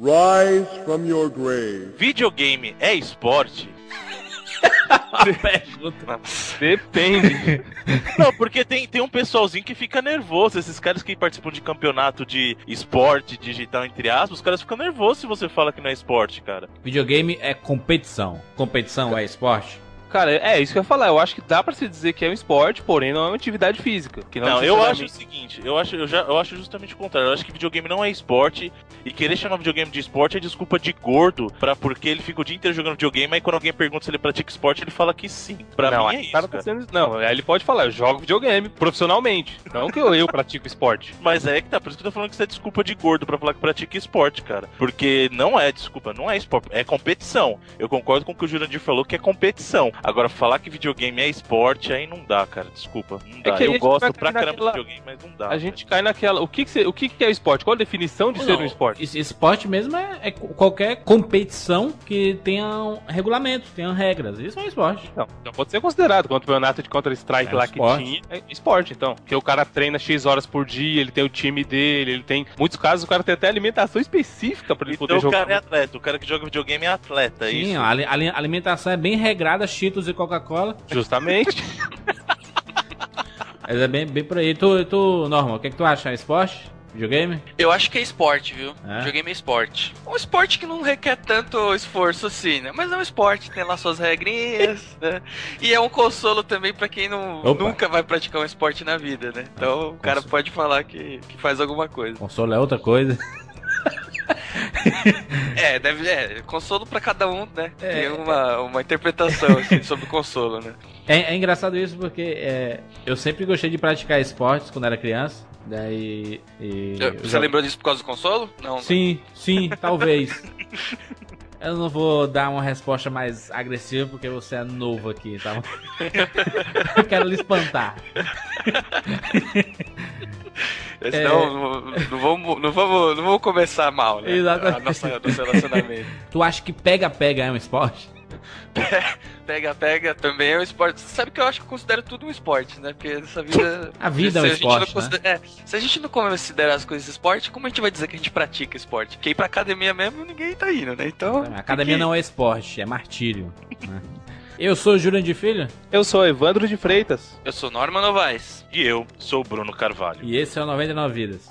Rise from your grave. Videogame é esporte? Pergunta. Depende. Não, porque tem, tem um pessoalzinho que fica nervoso. Esses caras que participam de campeonato de esporte digital, entre aspas, os caras ficam nervosos se você fala que não é esporte, cara. Videogame é competição. Competição é esporte? Cara, é isso que eu ia falar. Eu acho que dá pra se dizer que é um esporte, porém não é uma atividade física. Não, Não, eu acho o seguinte, eu acho, eu, já, eu acho justamente o contrário. Eu acho que videogame não é esporte e querer chamar videogame de esporte é desculpa de gordo para porque ele fica o dia inteiro jogando videogame, aí quando alguém pergunta se ele pratica esporte, ele fala que sim. Pra não, mim é isso, cara tá sendo- Não, aí ele pode falar, eu jogo videogame profissionalmente. Não que eu, eu pratico esporte. Mas é que tá, por isso que eu tô falando que isso é desculpa de gordo pra falar que pratica esporte, cara. Porque não é desculpa, não é esporte, é competição. Eu concordo com o que o Jurandir falou que é competição. Agora, falar que videogame é esporte, aí não dá, cara. Desculpa. Não dá. É que aí a eu gosto pra caramba naquela- de videogame, mas não dá. A gente cai naquela. O que, que, cê- o que, que é esporte? Qual a definição de ser um esporte? Es- Esporte mesmo é, é qualquer competição que tenha um regulamento, tenha regras. Isso é um esporte. Não, não pode ser considerado. O campeonato de Counter-Strike É lá esporte. que tinha é esporte, então. Porque o cara treina X horas por dia, ele tem o time dele, ele tem. Muitos casos o cara tem até alimentação específica pra ele Então poder o jogar. cara é atleta, o cara que joga videogame é atleta, é Sim, isso? a ali- ali- a alimentação é bem regrada, Cheetos e Coca-Cola. Justamente. Mas é bem, bem por aí. Tu, tu, Norma, o que, é que tu acha? É esporte? Videogame? Eu acho que é esporte, viu? É? Videogame é esporte. Um esporte que não requer tanto esforço assim, né? Mas é um esporte, tem lá suas regrinhas, né? E é um consolo também pra quem não, Opa. nunca vai praticar um esporte na vida, né? Então o cara pode falar que, que faz alguma coisa. Console é outra coisa. É, deve é, consolo pra cada um, né? É. Tem uma, uma interpretação assim, sobre consolo, né? É, é engraçado isso porque é, eu sempre gostei de praticar esportes quando era criança. Daí. e- eu Você já- lembrou disso por causa do consolo? Não. né? Sim, sim, talvez. Eu não vou dar uma resposta mais agressiva porque você é novo aqui, tá? Eu quero lhe espantar. Senão, não, não, vamos, não, vamos, não vamos começar mal, né? Exatamente. A nossa, nosso relacionamento. Tu acha que pega-pega é um esporte? Pega, pega também é um esporte. Você sabe que eu acho que eu considero tudo um esporte, né? Porque nessa vida. A vida é um se a gente esporte, não né? considera- é, se a gente não considera as coisas esporte, como a gente vai dizer que a gente pratica esporte? Porque ir pra academia mesmo ninguém tá indo, né? Então. A academia não é esporte, é martírio. né? Eu sou o Jurandir Filho Eu sou Evandro de Freitas. Eu sou Norma Novaes. E eu sou o Bruno Carvalho. e esse é o 99 Vidas.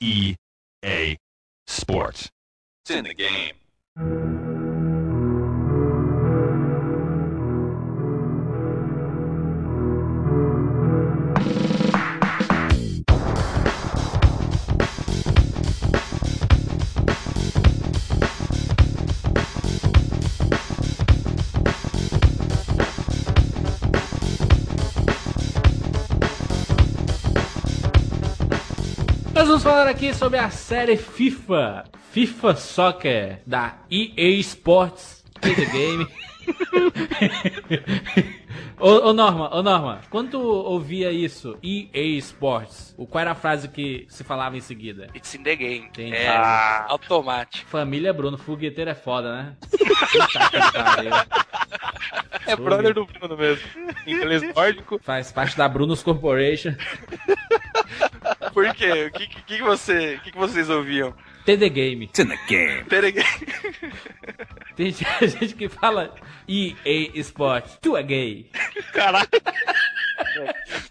EA Sports. It's in the game. Vamos falar aqui sobre a série FIFA, FIFA Soccer, da EA Sports, the Game. ô, ô Norma, ô Norma, quando tu ouvia isso, EA Sports, o- qual era a frase que se falava em seguida? It's in the game. Entendi. É Ah. automático. Família Bruno, fogueteiro é foda, né? É brother do Bruno mesmo. Inglês nórdico. Faz parte da Brunos Corporation. Por quê? O que, que, que você, o que, que vocês ouviam? TD Game. It's in the game. Tem gente que fala EA Sports. Tu é gay.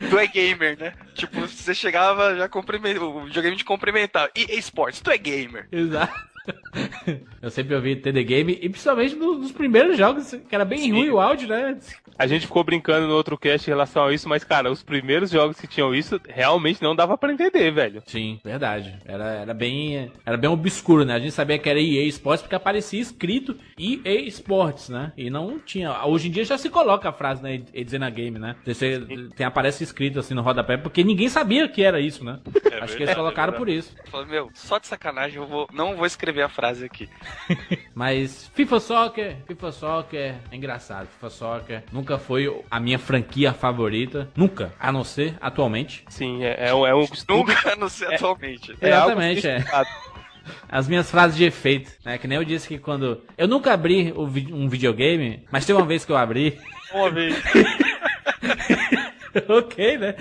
Tu é gamer, né? Tipo, você chegava já cumprimentava, o videogame de cumprimentar. E esportes, tu é gamer. Exato. Eu sempre ouvi TD Game, e principalmente no- nos primeiros jogos, que era bem Sim. ruim o áudio, né? A gente ficou brincando no outro cast em relação a isso, mas, cara, os primeiros jogos que tinham isso, realmente não dava pra entender, velho. Sim, verdade. Era, era bem era bem obscuro, né? A gente sabia que era EA Sports porque aparecia escrito EA Sports, né? E não tinha. Hoje em dia já se coloca a frase, né? Edzena Game, né? Você, tem, aparece escrito assim no rodapé, porque ninguém sabia que era isso, né? Acho que eles verdade, colocaram é por isso. Falei, meu, só de sacanagem eu vou, não vou escrever a frase aqui. Mas FIFA Soccer, FIFA Soccer é engraçado. FIFA Soccer nunca foi a minha franquia favorita. Nunca. A não ser atualmente. Sim, é, é um, é um. Nunca, não sei atualmente. é algo Exatamente, é. As minhas frases de efeito, né? Que nem eu disse que quando. Eu nunca abri um videogame, mas tem uma vez que eu abri. Uma vez. ok, né?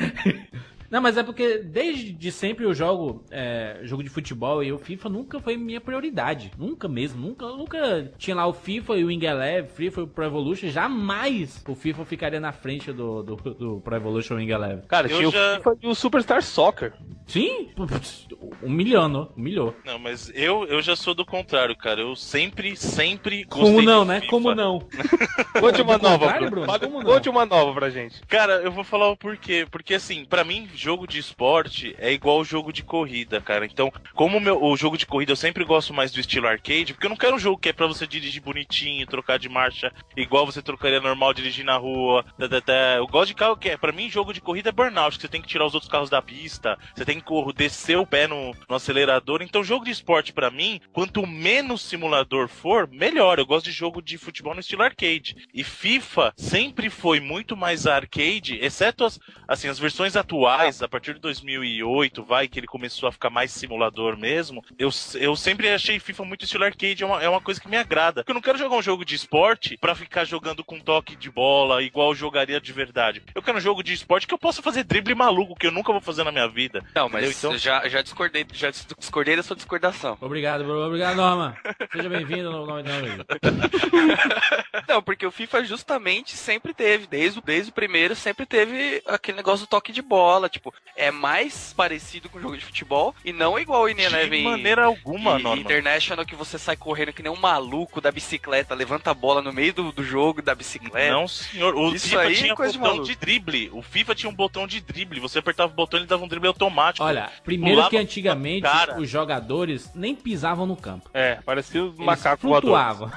Não, mas é porque desde de sempre eu jogo é, jogo de futebol e o FIFA nunca foi minha prioridade. Nunca mesmo. Nunca, nunca tinha lá o FIFA e o Wing Eleven, FIFA e o Pro Evolution. Jamais o FIFA ficaria na frente do, do, do Pro Evolution Wing Eleven. Cara, Eu tinha já- o FIFA e o Superstar Soccer. Sim, humilhando, humilhou. Não, mas eu, eu já sou do contrário, cara. Eu sempre, sempre gostei Como não, né? FIFA. Como não? Conte uma nova, Bruno. Conte uma nova pra gente. Cara, eu vou falar o porquê. Porque, assim, pra mim, jogo de esporte é igual jogo de corrida, cara. Então, como o meu, o jogo de corrida eu sempre gosto mais do estilo arcade, porque eu não quero um jogo que é pra você dirigir bonitinho, trocar de marcha, igual você trocaria normal dirigir na rua. tá, tá, tá. Eu gosto de carro que é. Pra mim, jogo de corrida é burnout, que você tem que tirar os outros carros da pista, você tem que descer o pé no, no acelerador. Então, jogo de esporte, pra mim, quanto menos simulador for, melhor. Eu gosto de jogo de futebol no estilo arcade. E FIFA sempre foi muito mais arcade, exceto as, assim, as versões atuais, a partir de 2008, vai, que ele começou a ficar mais simulador mesmo. Eu, eu sempre achei FIFA muito estilo arcade, é uma, é uma coisa que me agrada. Porque eu não quero jogar um jogo de esporte pra ficar jogando com toque de bola, igual eu jogaria de verdade. Eu quero um jogo de esporte que eu possa fazer drible maluco, que eu nunca vou fazer na minha vida. Não, mas? Então- eu já, já discordei, já discordei da sua discordação. Obrigado, Bruno. Obrigado, Norma. Seja bem-vindo no nome da. Não, porque o FIFA justamente sempre teve, desde, o- desde o primeiro, sempre teve aquele negócio do toque de bola. Tipo, é mais parecido com o jogo de futebol e não igual o De Eleven maneira alguma, e, Norma. International que você sai correndo que nem um maluco da bicicleta, levanta a bola no meio do, do jogo da bicicleta. Não, senhor. O Isso FIFA aí tinha coisa de botão maluco. de drible. O FIFA tinha um botão de drible. Você apertava o botão e ele dava um drible automático. Olha, primeiro Pulava que antigamente os jogadores nem pisavam no campo. É, parecia um Eles macaco voador. flutuavam.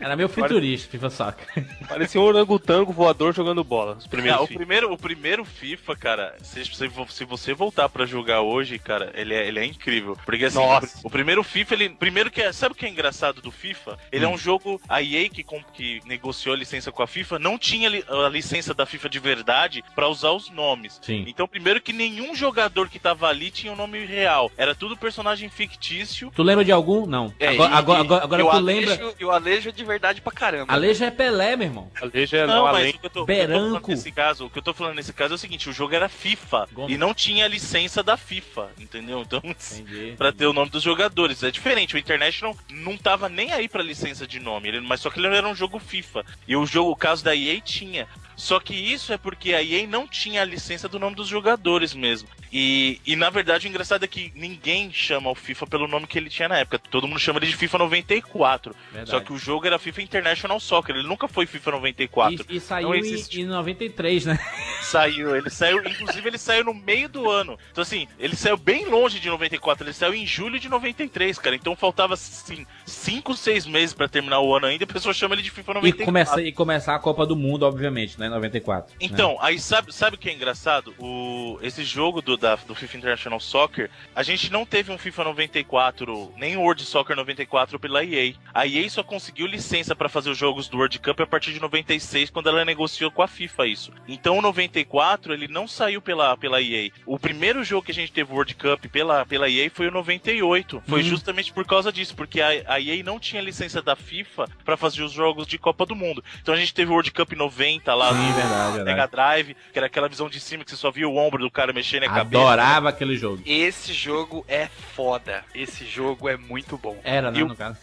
Era meio futurista, FIFA Soccer. Parecia um orangotango voador jogando bola. Os Não, primeiros o, primeiro, o primeiro FIFA, cara, se, se, se você voltar pra jogar hoje, cara, ele é, ele é incrível. Porque assim, Nossa. o, primeiro FIFA, ele. Primeiro que é. Sabe o que é engraçado do FIFA? Ele é Hum. um jogo. A EA que, com- que negociou a licença com a FIFA não tinha li- a licença da FIFA de verdade pra usar os nomes. Sim. Então, primeiro que nenhum jogador que tava ali tinha um nome real. Era tudo personagem fictício. Tu lembra de algum? Não. É, agora e- agora, agora, agora o tu Alejo- lembra. E o Alejo é de verdade pra caramba. Alejo é Pelé, meu irmão. A Leja Não, não, mas além. o que, eu tô, Beranco. nesse caso, o que eu tô falando nesse caso é o seguinte, o jogo era FIFA Gomes. e não tinha licença da FIFA, entendeu? Então, Entendi. pra ter o nome dos jogadores, é diferente. O International não tava nem aí pra licença de nome, ele, mas só que ele era um jogo FIFA. E o jogo, o caso da EA tinha. Só que isso é porque a EA não tinha a licença do nome dos jogadores mesmo. E, e na verdade o engraçado é que ninguém chama o FIFA pelo nome que ele tinha na época. Todo mundo chama ele de FIFA 94. Verdade. Só que o jogo era FIFA International Soccer, ele nunca foi FIFA 94. E, e saiu Não em, existe. em 93, né? Saiu, ele saiu, inclusive ele saiu no meio do ano. Então assim, ele saiu bem longe de 94, ele saiu em julho de 93, cara. Então faltava assim 5, 6 meses pra terminar o ano ainda, e a pessoa chama ele de FIFA E, 94. começa, e começar a Copa do Mundo, obviamente, né? 94. né? Então, aí sabe, sabe o que é engraçado? O, esse jogo do, da, do FIFA International Soccer, a gente não teve um FIFA 94, nem o World Soccer 94 pela EA. A EA só conseguiu licença pra fazer os jogos do World Cup a partir de 96, quando ela negociou com a FIFA isso. Então o 94, ele não saiu pela, pela EA. O primeiro jogo que a gente teve o World Cup pela, pela EA foi o 98. Foi Hum. justamente por causa disso, porque a, a EA não tinha licença da FIFA pra fazer os jogos de Copa do Mundo. Então a gente teve o World Cup 90 lá Sim, no verdade, verdade. Mega Drive, que era aquela visão de cima que você só via o ombro do cara mexendo a cabeça. Adorava aquele jogo. Esse jogo é foda. Esse jogo é muito bom. Era, né, E o- no caso.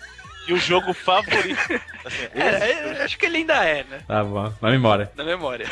E o jogo favorito. assim, É, eu acho que ele ainda é, né? Tá bom, vai embora. Na memória.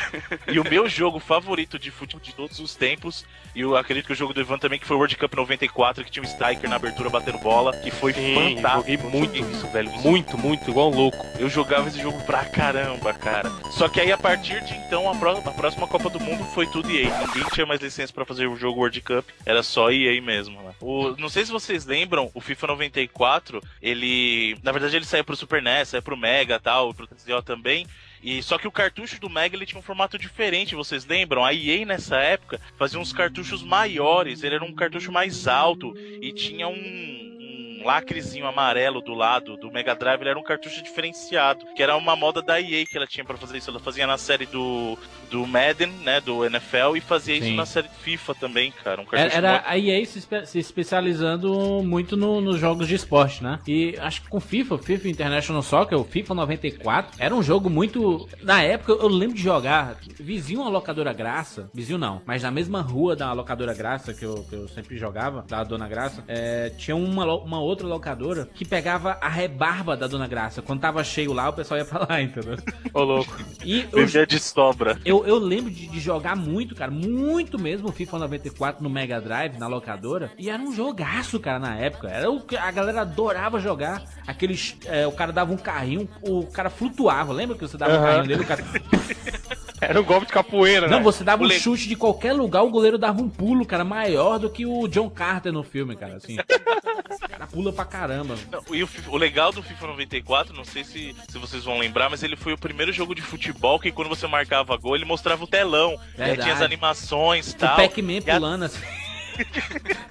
E o meu jogo favorito de futebol de todos os tempos, e eu acredito que o jogo do Ivan também, que foi o World Cup 94, que tinha um striker na abertura batendo bola, que foi Sim, fantástico. joguei muito Joguei isso, velho. Muito, muito, igual um louco. Eu jogava esse jogo pra caramba, cara. Só que aí a partir de então, a, pró- a próxima Copa do Mundo foi tudo EA. Ninguém tinha mais licença pra fazer o jogo World Cup, era só EA mesmo, né? O, não sei se vocês lembram, o FIFA 94, ele. Na verdade, ele saiu pro Super NES, saiu pro Mega tal, pro 3DO também. E só que o cartucho do Mega ele tinha um formato diferente, vocês lembram? A EA nessa época fazia uns cartuchos maiores, ele era um cartucho mais alto e tinha um, um lacrezinho amarelo do lado do Mega Drive, ele era um cartucho diferenciado, que era uma moda da EA que ela tinha pra fazer isso. Ela fazia na série do, do Madden, né, do NFL, e fazia isso Sim. na série FIFA também, cara. Um Era, cartucho era muito- a EA se, espe- se especializando muito no- nos jogos de esporte, né? E acho que com FIFA, FIFA International Soccer, o FIFA 94, era um jogo muito. Na época eu lembro de jogar vizinho a locadora Graça, vizinho não, mas na mesma rua da locadora Graça que eu, que eu sempre jogava, da Dona Graça, é, tinha uma, uma outra locadora que pegava a rebarba da Dona Graça. Quando tava cheio lá, o pessoal ia pra lá, entendeu? Ô, louco. E eu, Vivia de sobra. eu, eu lembro de, de jogar muito, cara, muito mesmo FIFA 94 no Mega Drive, na locadora. E era um jogaço, cara, na época. Era o que a galera adorava jogar. Aqueles. é, o cara dava um carrinho, o cara flutuava. Lembra que você dava um Aham. carrinho dele? O cara... Era um golpe de capoeira, né? Não, você dava um O chute de qualquer lugar, o goleiro dava um pulo, cara, maior do que o John Carter no filme, cara. Assim. O cara pula pra caramba. Não, e o, o legal do FIFA 94, não sei se, se vocês vão lembrar, mas ele foi o primeiro jogo de futebol que quando você marcava gol, ele mostrava o telão. E aí Verdade. tinha as animações e O tal. Pac-Man E a- pulando assim.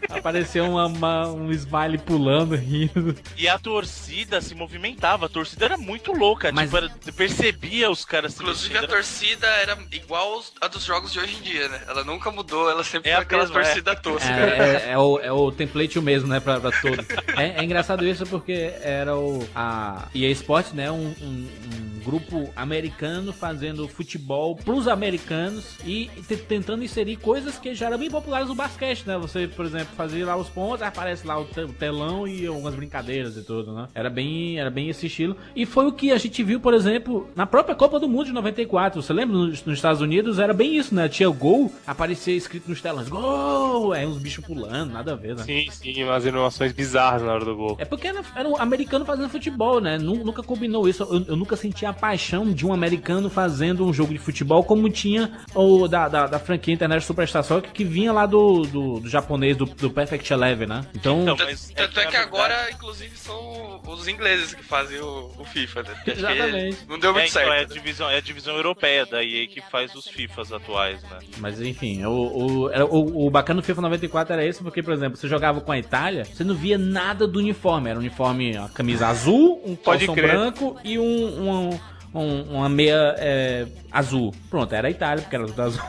Apareceu uma, uma- um smile pulando, rindo. E a torcida se movimentava, a torcida era muito louca, Mas- tipo, era- percebia os caras Inclusive a torcida era igual aos- a dos jogos de hoje em dia, né? Ela nunca mudou, ela sempre É foi aquela mesma, é. torcida tosca. É, é- é o, é o template o mesmo, né, pra, pra todos. É, é engraçado isso porque era o a EA Sports, né, um, um- um grupo americano fazendo futebol pros americanos e te- tentando inserir coisas que já eram bem populares no basquete, né? Você, por exemplo, fazia lá os pontos, aparece lá o te- o telão e algumas brincadeiras e tudo, né? Era bem, era bem esse estilo. E foi o que a gente viu, por exemplo, na própria Copa do Mundo de 94. Você lembra nos, nos Estados Unidos? Era bem isso, né? Tinha o gol, aparecia escrito nos telões, gol! Aí uns bichos pulando, nada a ver, né? Sim, sim, umas animações bizarras na hora do gol. É porque era, era um americano fazendo futebol, né? Nu- Nunca combinou isso. Eu, eu nunca senti a paixão de um americano fazendo um jogo de futebol como tinha o da, da, da franquia Internet Superstar Soccer que vinha lá do, do, do japonês, do, do Perfect Eleven, né? Então, Então, Tanto, mas tanto é na que verdade- agora, inclusive, são os ingleses que fazem o, o FIFA, né? Porque Exatamente. Não deu É, muito então, é, a certo. né? divisão, é a divisão europeia da EA que faz os FIFAs atuais, né? Mas enfim, o, o, o, o bacana do FIFA 94 era esse, porque, por exemplo, você jogava com a Itália, você não via nada do uniforme. Era um uniforme, uma camisa azul, um calção branco e um, um- um- uma meia é, azul. Pronto, era a Itália, porque era tudo azul.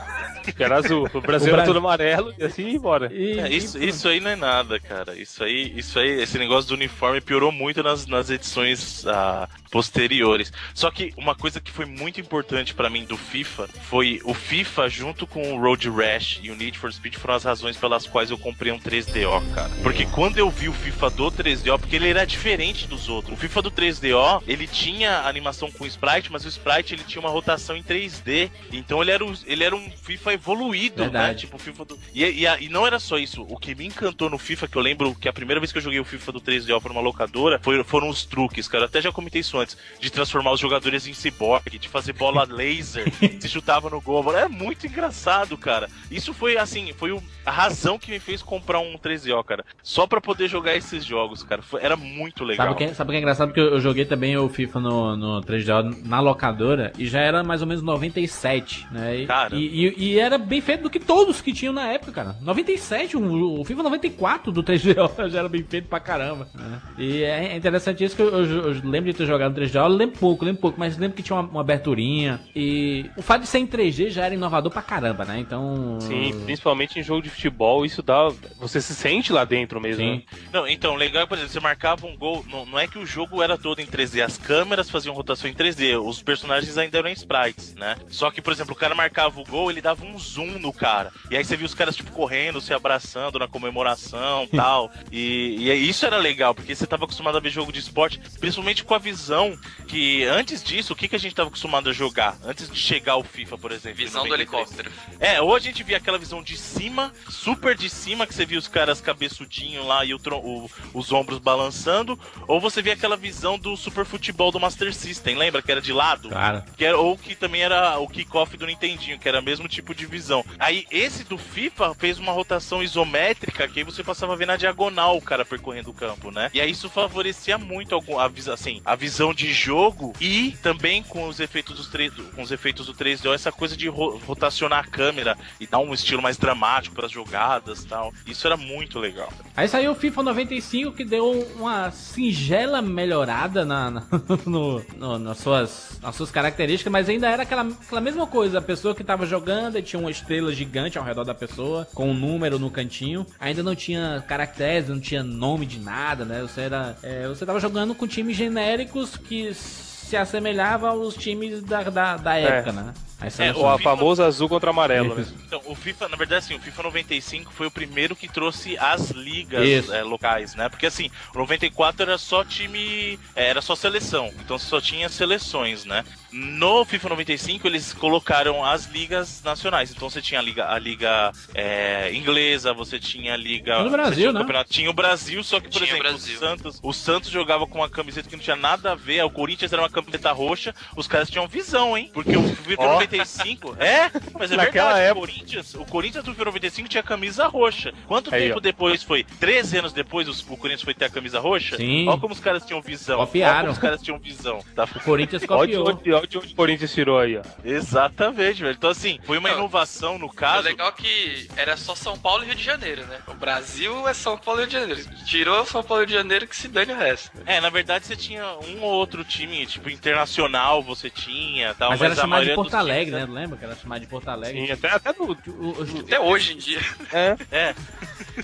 Que era azul. O Brasil O era tudo amarelo e assim ia embora. E, É, e isso, pronto. isso aí não é nada, cara. Isso aí, isso aí, esse negócio do uniforme piorou muito nas, nas edições ah, posteriores. Só que uma coisa que foi muito importante pra mim do FIFA foi o FIFA junto com o Road Rash e o Need for Speed foram as razões pelas quais eu comprei um 3DO, cara. Porque quando eu vi o FIFA do 3DO, porque ele era diferente dos outros. O FIFA do 3DO, ele tinha animação com sprite, mas o sprite ele tinha uma rotação em 3D. Então ele era, o- ele era um FIFA evoluído, né? Verdade. Tipo, o FIFA do... e, e, e não era só isso. O que me encantou no FIFA, que eu lembro que a primeira vez que eu joguei o FIFA do 3DO por uma locadora, foi- foram os truques, cara. Eu até já comentei isso antes. De transformar os jogadores em cyborg, de fazer bola laser, se chutava no gol. É muito engraçado, cara. Isso foi, assim, foi o- a razão que me fez comprar um 3DO, cara. Só pra poder jogar esses jogos, cara. Foi- era muito legal. Sabe o, que, é- sabe que é engraçado? Porque eu, eu joguei também o FIFA no, no 3DO na locadora e já era mais ou menos 97, né? E, Cara. e, e- e era bem feito do que todos que tinham na época, cara. 97, o, o FIFA 94 do 3DO já era bem feito pra caramba. né? E é interessante isso que eu, eu- eu lembro de ter jogado no 3DO, eu lembro pouco, lembro pouco, mas lembro que tinha uma, uma aberturinha. E o fato de ser em 3D já era inovador pra caramba, né? Então. Sim, principalmente em jogo de futebol, isso dá. Você se sente lá dentro mesmo. Sim. né? Não, então, legal, por exemplo, você marcava um gol. Não, não é que o jogo era todo em 3D, as câmeras faziam rotação em 3D, os personagens ainda eram em sprites, né? Só que, por exemplo, o cara marcava o gol, ele dava um um zoom no cara. E aí você via os caras, tipo, correndo, se abraçando na comemoração e tal. E, e isso era legal, porque você tava acostumado a ver jogo de esporte, principalmente com a visão que antes disso, o que, que a gente tava acostumado a jogar? Antes de chegar o FIFA, por exemplo. em Visão do 93. helicóptero. É, ou a gente via aquela visão de cima, super de cima, que você via os caras cabeçudinho lá e o o- os ombros balançando, ou você via aquela visão do super futebol do Master System, lembra? Que era de lado? Claro. Que era, ou que também era o kickoff do Nintendinho, que era o mesmo tipo de visão. Aí esse do FIFA fez uma rotação isométrica, que aí você passava a ver na diagonal o cara percorrendo o campo, né? E aí isso favorecia muito a, assim, a visão de jogo e também com os efeitos dos 3, com os efeitos do 3D, essa coisa de ro- rotacionar a câmera e dar um estilo mais dramático para as jogadas, tal. Isso era muito legal. Aí saiu o FIFA 95 que deu uma singela melhorada na, na- no- no- nas, suas, nas suas características, mas ainda era aquela, aquela mesma coisa. A pessoa que tava jogando tinha uma estrela gigante ao redor da pessoa, com um número no cantinho. Ainda não tinha caracteres, não tinha nome de nada, né? Você, era, é, você tava jogando com times genéricos que se assemelhavam aos times da, da, da época, né? É, saiu o O FIFA- famoso azul contra amarelo, né? Então, o FIFA, na verdade, assim, o FIFA 95 foi o primeiro que trouxe as ligas é, locais, né? Porque assim, o 94 era só time. é, Era só seleção. Então você só tinha seleções, né? No FIFA 95 eles colocaram as ligas nacionais. Então você tinha a liga, a liga é, inglesa, você tinha a liga. Tinha no Brasil, tinha o né? campeonato- Tinha o Brasil, só que, por Tinha o exemplo, o Brasil. Santos, o Santos jogava com uma camiseta que não tinha nada a ver. O Corinthians era uma camiseta roxa. Os caras tinham visão, hein? Porque o FIFA Ó. 95. É, mas é Naquela verdade. época. O Corinthians, o Corinthians do FIFA 95 tinha camisa roxa. Quanto Aí, tempo ó. depois foi? 13 anos depois os- o Corinthians foi ter a camisa roxa? Sim. Olha como os caras tinham visão. Copiaram. Olha como os caras tinham visão. Tá? O Corinthians copiou. De onde o Corinthians tirou aí, ó. Exatamente, velho. Então, assim, foi uma Não. inovação no O caso. legal é que era só São Paulo e Rio de Janeiro, né? O Brasil é São Paulo e Rio de Janeiro. Tirou São Paulo e Rio de Janeiro que se dane o resto. É, na verdade você tinha um ou outro time, tipo, internacional você tinha tal, Mas mas, era chamado de Porto dos times Alegre, né? era- Lembra que era chamado de Porto Alegre? Sim, até, até no. O- o- Até hoje em dia. É. É,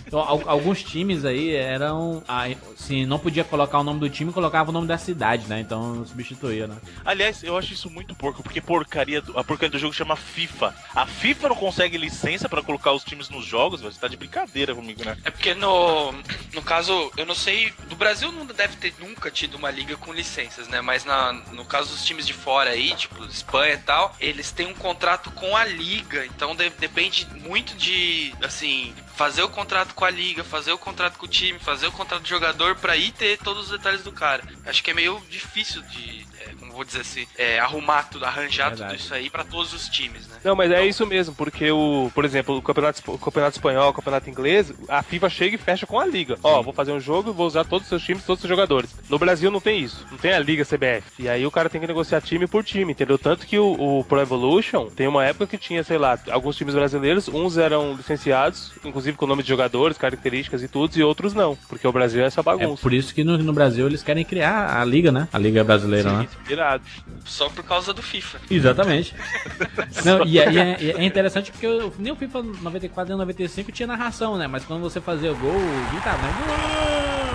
Então, al- alguns times aí eram. ah, Se não podia colocar o nome do time, colocava o nome da cidade, né? Então substituía, né? Aliás, eu acho isso muito porco, porque porcaria do- a porcaria do jogo chama FIFA. A FIFA não consegue licença pra colocar os times nos jogos. Você tá de brincadeira comigo, né? É porque no, no caso, eu não sei, do Brasil não deve ter nunca tido uma liga com licenças, né? Mas na, no caso dos times de fora aí, tipo Espanha e tal, eles têm um contrato com a liga, então de- depende muito de, assim, fazer o contrato com a liga, fazer o contrato com o time, fazer o contrato do jogador pra ir ter todos os detalhes do cara. Acho que é meio difícil de, é, como vou dizer assim, é, arrumar tudo, arranjar Verdade. tudo isso aí pra todos os times, né? Não, mas é isso mesmo, porque o, por exemplo, o campeonato, o campeonato espanhol, o campeonato inglês, a FIFA chega e fecha com a liga. Ó, vou fazer um jogo e vou usar todos os seus times, todos os seus jogadores. No Brasil não tem isso, não tem a liga CBF. E aí o cara tem que negociar time por time, entendeu? Tanto que o, o Pro Evolution tem uma época que tinha, sei lá, alguns times brasileiros, uns eram licenciados, inclusive com nome de jogadores, características e tudo, e outros não, porque o Brasil é essa É bagunça. por isso que no, no Brasil eles querem criar a liga, né? A liga brasileira, né? Irado. Só por causa do FIFA. Exatamente. Não, e, é, e é- e é interessante porque eu- nem o FIFA 94 nem o 95 tinha narração, né? Mas quando você fazia o gol, o gritava, né?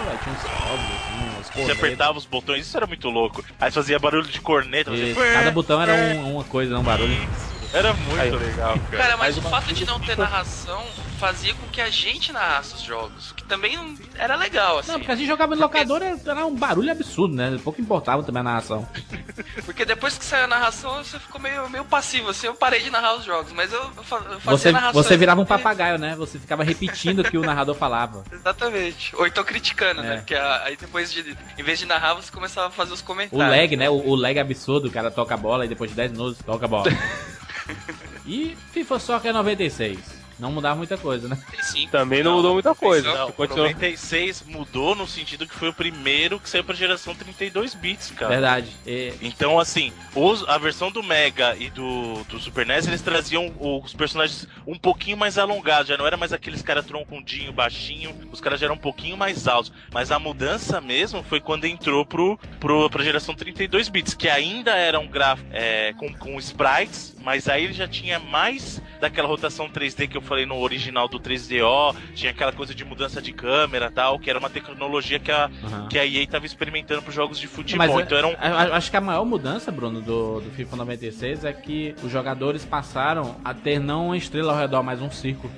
Aí tinha uns fogos, assim, uns Você cornetas. apertava os botões, isso era muito louco. Aí fazia barulho de corneta, você... Cada botão era um- uma coisa, um barulho. Era muito Aí. legal, cara. Cara, mas Mas o fato de não ter narração fazia com que a gente narrasse os jogos, o que também era legal, assim. Não, porque a gente jogava no locador era um barulho absurdo, né? Pouco importava também a narração. Porque depois que saiu a narração, você ficou meio, meio passivo, assim, eu parei de narrar os jogos, mas eu, eu fa- eu fazia Você, narração. você virava um papagaio, né? Você ficava repetindo o que o narrador falava. Exatamente. Ou então criticando, É. né? Porque aí depois de. Em vez de narrar, você começava a fazer os O comentários. lag, né? O, o lag absurdo, o cara toca a bola e depois de 10 minutos toca a bola. e FIFA Soccer 96. Não mudava muita coisa, né? Sim. Também não mudou muita coisa. Não, Não, Continuou- 96 mudou no sentido que foi o primeiro que saiu pra geração 32 bits, cara. Verdade. E- Então, assim, os- a versão do Mega e do, do Super NES, eles traziam os personagens um pouquinho mais alongados. Já não era mais aqueles caras troncundinho, baixinho. Os caras já eram um pouquinho mais altos. Mas a mudança mesmo foi quando entrou pro, pro, pra geração 32 bits, que ainda era um gráfico é, com, com sprites, mas aí ele já tinha mais daquela rotação 3D que eu falei no original do 3DO, tinha aquela coisa de mudança de câmera e tal, que era uma tecnologia que a, Aham. que a EA tava experimentando pros jogos de futebol. Mas então era um. acho que a maior mudança, Bruno, do, do FIFA 96 é que os jogadores passaram a ter não uma estrela ao redor, mas um círculo.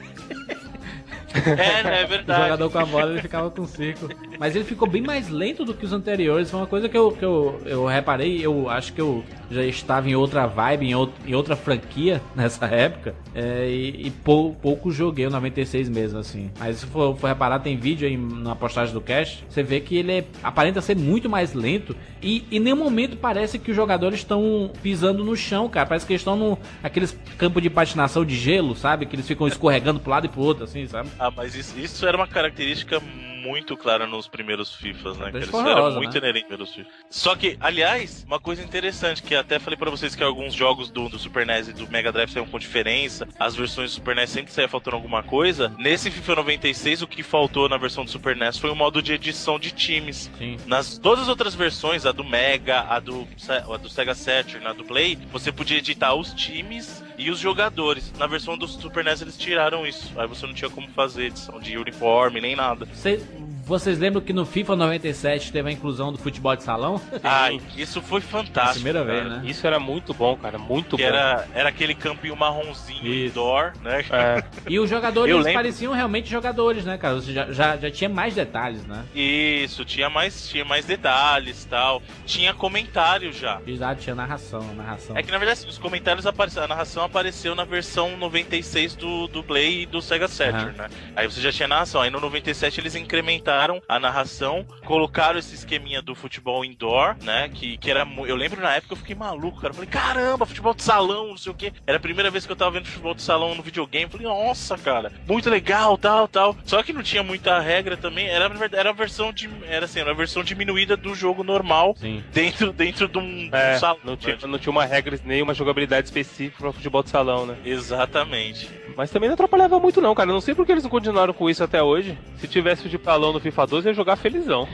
É, né, é O verdade. jogador com a bola ele ficava com um círculo. Mas ele ficou bem mais lento do que os anteriores. Foi uma coisa que eu, que eu, eu reparei. Eu acho que eu já estava em outra vibe, em, em outra franquia nessa época. é, e e pou- pouco joguei o 96 mesmo, assim. Mas se for, for reparar, tem vídeo aí na postagem do cast. Você vê que ele é- aparenta ser muito mais lento. E em nenhum momento parece que os jogadores estão pisando no chão, cara. Parece que eles estão no aqueles campos de patinação de gelo, sabe? Que eles ficam escorregando pro lado e pro outro, assim, sabe? Ah, mas isso, isso era uma característica muito clara nos primeiros FIFAs, né? Bem Isso era horrorosa, muito né? inerente nos FIFAs. Só que, aliás, uma coisa interessante, que até falei pra vocês que alguns jogos do, do Super NES e do Mega Drive saíam com diferença, as versões do Super NES sempre saía faltando alguma coisa. Nesse FIFA 96, o que faltou na versão do Super NES foi o modo de edição de times. Sim. Nas todas as outras versões, a do Mega, a do, a do Sega Saturn, a do Play, você podia editar os times e os jogadores. Na versão do Super NES eles tiraram isso. Aí você não tinha como fazer edição de uniforme nem nada. Cê- vocês lembram que no FIFA 97 teve a inclusão do futebol de salão? Ai, isso foi fantástico. Primeira cara. vez, né? Isso era muito bom, cara. Muito Que bom. era, era aquele campinho marronzinho Isso. indoor, né? É, E os jogadores pareciam realmente jogadores, né, cara? Você já, já, já tinha mais detalhes, né? Isso, tinha mais, tinha mais detalhes tal. Tinha comentário já. Exato, tinha narração, narração. É que na verdade os comentários apareceram, a narração apareceu na versão 96 do, do Play e do Sega Saturn, Aham. né? Aí você já tinha narração. Aí no 97 eles incrementaram a narração, colocaram esse esqueminha do futebol indoor, né? Que, que era. Eu lembro na época eu fiquei maluco, cara. Eu falei, caramba, futebol de salão, não sei o quê. Era a primeira vez que eu tava vendo futebol de salão no videogame. Eu falei, nossa, cara, muito legal, tal, tal. Só que não tinha muita regra também. Era, era a versão de. Era assim, era a versão diminuída do jogo normal Sim. dentro, dentro de um, é, salão. não, tinha, né? não tinha uma regra, nem uma jogabilidade específica pra futebol de salão, né? Exatamente. Mas também não atrapalhava muito não, cara. Eu não sei por que eles não continuaram com isso até hoje. Se tivesse de salão no FIFA 12, eu ia jogar felizão.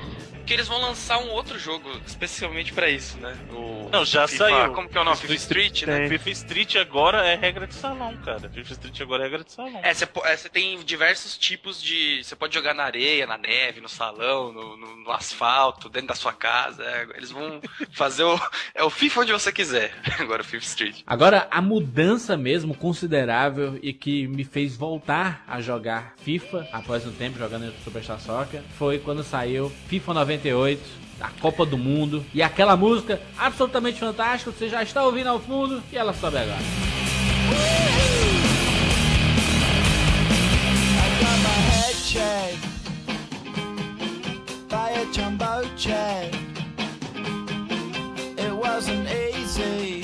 Porque eles vão lançar um outro jogo especialmente pra isso, né? O Não, já FIFA, saiu. Como que é o nome? FIFA Street, né? Tem. FIFA Street agora é regra de salão, cara. FIFA Street agora é regra de salão. É, você tem diversos tipos de. Você pode jogar na areia, na neve, no salão, no, no- no asfalto, dentro da sua casa. É, eles vão fazer o. É o FIFA onde você quiser. Agora o FIFA Street. Agora, a mudança mesmo considerável e que me fez voltar a jogar FIFA após um tempo jogando no Superstar Soccer foi quando saiu FIFA 98, a Copa do Mundo e aquela música absolutamente fantástica, você já está ouvindo ao fundo e ela sobe agora. It wasn't easy,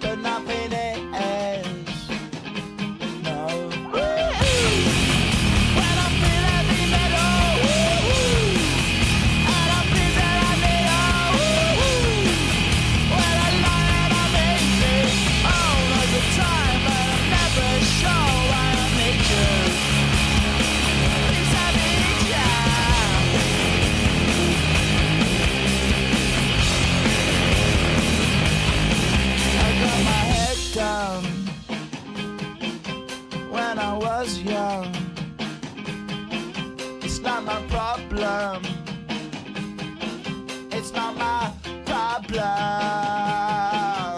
but. Problem. It's not my problem.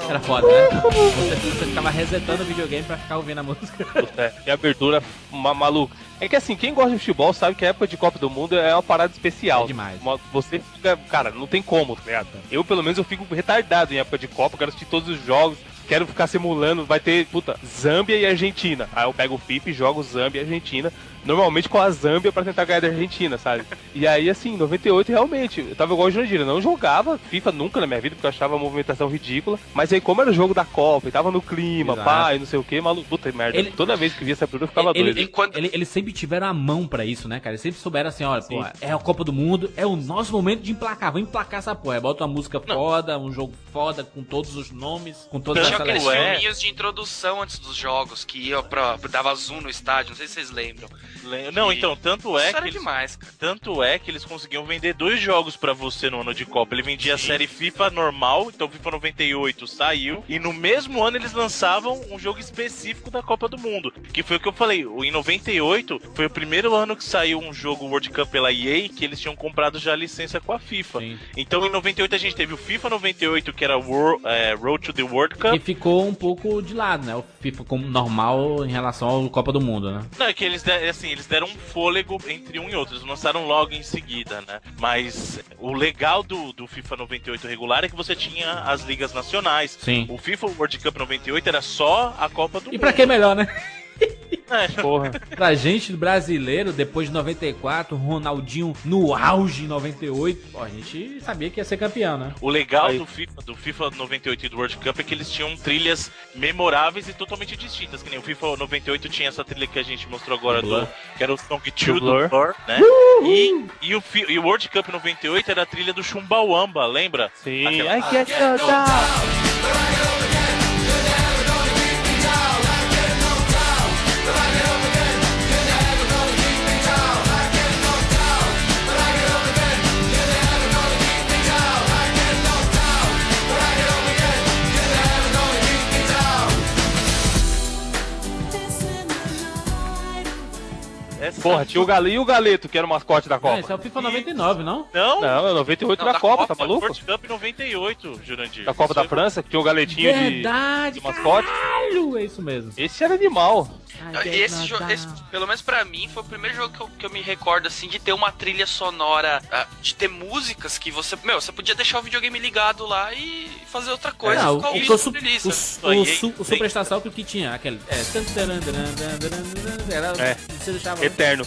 Era foda, né? Você, você ficava resetando o videogame pra ficar ouvindo a música. É, e abertura ma maluca. É que assim, quem gosta de futebol sabe que a época de Copa do Mundo é uma parada especial. É demais. Uma- Você fica, cara, não tem como, tá ligado? Eu, pelo menos, eu fico retardado em época de Copa, quero assistir todos os jogos, quero ficar simulando, vai ter, puta, Zâmbia e Argentina. Aí eu pego o FIFA e jogo Zâmbia e Argentina, normalmente com a Zâmbia pra tentar ganhar da Argentina, sabe? E aí, assim, 98 realmente, eu tava igual o Jandira, não jogava FIFA nunca na minha vida, porque eu achava a movimentação ridícula, mas aí como era o jogo da Copa e tava no clima, Exato. e não sei o que, maluco, puta merda, Ele- toda vez que via essa abertura eu ficava Ele- doido. ele- Enquanto- ele- Eles sempre tiveram a mão pra isso, né, cara? Eles sempre souberam assim, olha, pô, é a Copa do Mundo, é o nosso momento de emplacar, vamos emplacar essa porra. Bota uma música foda, um jogo foda, com todos os nomes, com todas as aqueles é. filminhos de introdução antes dos jogos que ia pra. dava zoom no estádio, não sei se vocês lembram. Le- Não, então, tanto é Isso que era eles, demais, cara. tanto é que eles conseguiam vender dois jogos pra você no ano de Copa. Ele vendia a série FIFA normal, então FIFA 98 saiu, e no mesmo ano eles lançavam um jogo específico da Copa do Mundo, que foi o que eu falei, o- em 98 foi o primeiro ano que saiu um jogo World Cup pela EA que eles tinham comprado já a licença com a FIFA. Sim. Então em 98 a gente teve o FIFA 98, que era Wor- é, Road to the World Cup. E ficou um pouco de lado, né? O FIFA como normal em relação ao Copa do Mundo, né? Não, é que eles, de- assim, eles deram um fôlego entre um e outro, eles lançaram logo em seguida, né? Mas o legal do, do FIFA 98 regular é que você tinha as ligas nacionais. Sim. O FIFA World Cup 98 era só a Copa do E Mundo. pra que melhor, né? Porra. Pra gente brasileiro, depois de 94, Ronaldinho no auge em 98, ó, a gente sabia que ia ser campeão, né? O legal Aí. do FIFA, do FIFA 98 e do World Cup é que eles tinham trilhas memoráveis e totalmente distintas. Que nem o FIFA 98 tinha essa trilha que a gente mostrou agora, Do que era o Song 2 Do Blur. Né? E, e, o, fi- e o World Cup 98 era a trilha do Chumbawamba, lembra? Sim. Aquela- Ai, que é Essa- Porra, tinha o Gale e o Galeto, que era o mascote da Não, Copa. esse é o FIFA 99, não? Não, Não, é 98 Não, da da Copa, Copa, tá maluco? World Cup 98, Jurandir. Da Copa da França, que tinha o Galetinho de, Verdade, de mascote. caralho! É isso mesmo. Esse era animal. Esse jogo, esse, pelo menos pra mim, foi o primeiro jogo que eu, que eu me recordo, assim, de ter uma trilha sonora, ah, de ter músicas que você. Meu, você podia deixar o videogame ligado lá e fazer outra coisa. Não, ficar o, ouvindo o, su- o, su- o, su- o tem- Super Star Soccer que tinha aquele. É, era, É. Você deixava. Eterno.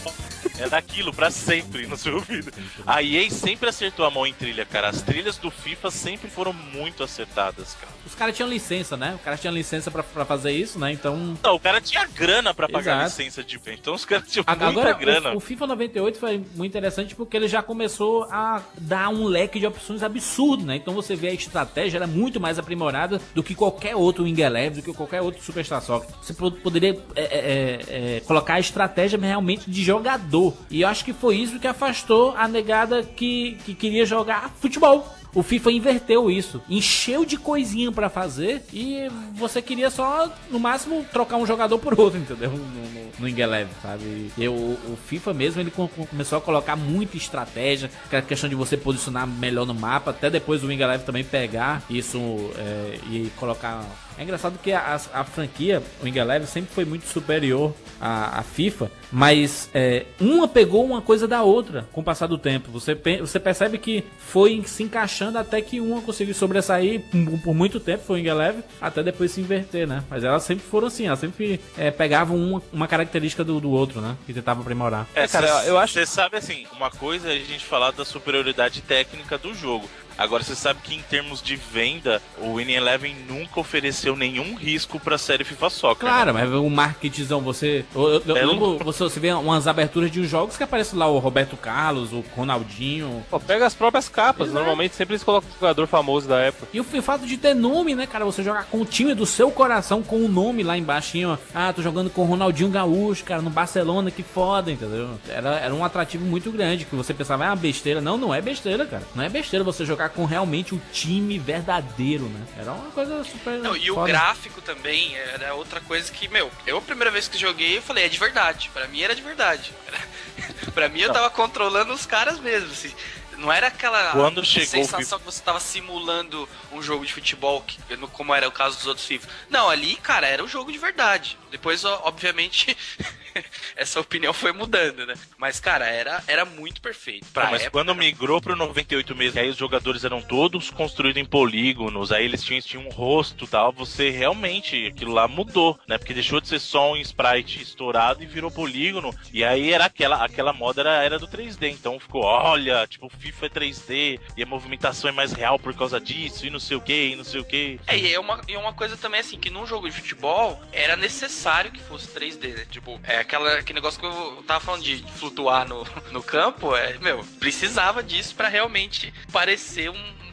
É daquilo pra sempre no seu ouvido. A EA sempre acertou a mão em trilha, cara. As trilhas do FIFA sempre foram muito acertadas, cara. Os caras tinham licença, né? Os caras tinham licença pra, pra fazer isso, né? Então. Não, o cara tinha grana pra pagar Exato. licença de bem. Então os caras tinham Agora, muita grana. O, o FIFA 98 foi muito interessante porque ele já começou a dar um leque de opções absurdo, né? Então você vê a estratégia era muito mais aprimorada do que qualquer outro Wing Eleven, do que qualquer outro Superstar Soccer. Você po- poderia é, é, é, é, colocar a estratégia realmente de jogador. E eu acho que foi isso que afastou a negada que, que queria jogar futebol. O FIFA inverteu isso, encheu de coisinha pra fazer e você queria só, no máximo, trocar um jogador por outro, entendeu? No, no, no Wing Eleven, sabe? E o, o FIFA mesmo, ele co- co- começou a colocar muita estratégia, aquela questão de você posicionar melhor no mapa, até depois o Wing Eleven também pegar isso é, e colocar... É engraçado que a, a, a franquia, o Wing Eleven, sempre foi muito superior à, à FIFA, mas é, uma pegou uma coisa da outra com o passar do tempo. Você, você percebe que foi se encaixando até que uma conseguiu sobressair por, por muito tempo, foi o Wing Eleven, até depois se inverter, né? Mas elas sempre foram assim, elas sempre é, pegavam uma, uma característica do, do outro, né? E tentavam aprimorar. É, cara, cê- eu acho- Você sabe assim, uma coisa é a gente falar da superioridade técnica do jogo. Agora você sabe que em termos de venda, o Winning Eleven nunca ofereceu nenhum risco pra série FIFA Soccer. Claro, mas o marketzão, você. Eu, eu- É, lembro, você, você vê umas aberturas de jogos que aparece lá o Roberto Carlos, o Ronaldinho. Pô, pega as próprias capas. Exato. Normalmente sempre eles colocam um jogador famoso da época. E o fato de ter nome, né, cara? Você jogar com o time do seu coração, com o nome lá embaixo. ó. Ah, tô jogando com o Ronaldinho Gaúcho, cara, no Barcelona, que foda, entendeu? Era, era um atrativo muito grande, que você pensava, é uma besteira. Não, não é besteira, cara. Não é besteira você jogar com realmente o time verdadeiro, né? Era uma coisa super. Não, e o foda. gráfico também era outra coisa que, meu, eu a primeira vez que joguei, eu falei, é de verdade. Pra mim era de verdade. Era- pra mim eu tava controlando os caras mesmo, assim. Não era aquela Quando chegou o sensação que você tava simulando um jogo de futebol, que, como era o caso dos outros FIFA. Não, ali, cara, era o jogo de verdade. Depois, obviamente, essa opinião foi mudando, né? Mas, cara, era, era muito perfeito. Pra Não, mas época, quando era migrou pro 98 mesmo, aí os jogadores eram todos construídos em polígonos, aí eles tinham, tinham um rosto e tal, você realmente, aquilo lá mudou, né? Porque deixou de ser só um sprite estourado e virou polígono, e aí era aquela, aquela moda era, era do 3D, então ficou, olha, tipo, FIFA é 3D, e a movimentação é mais real por causa disso, e não sei o que, e não sei o que. É, e é uma, e é uma coisa também assim, que num jogo de futebol era necessário que fosse 3D, né? Tipo, é aquela, aquele negócio que eu tava falando de flutuar no, no campo, é, meu, precisava disso pra realmente parecer um-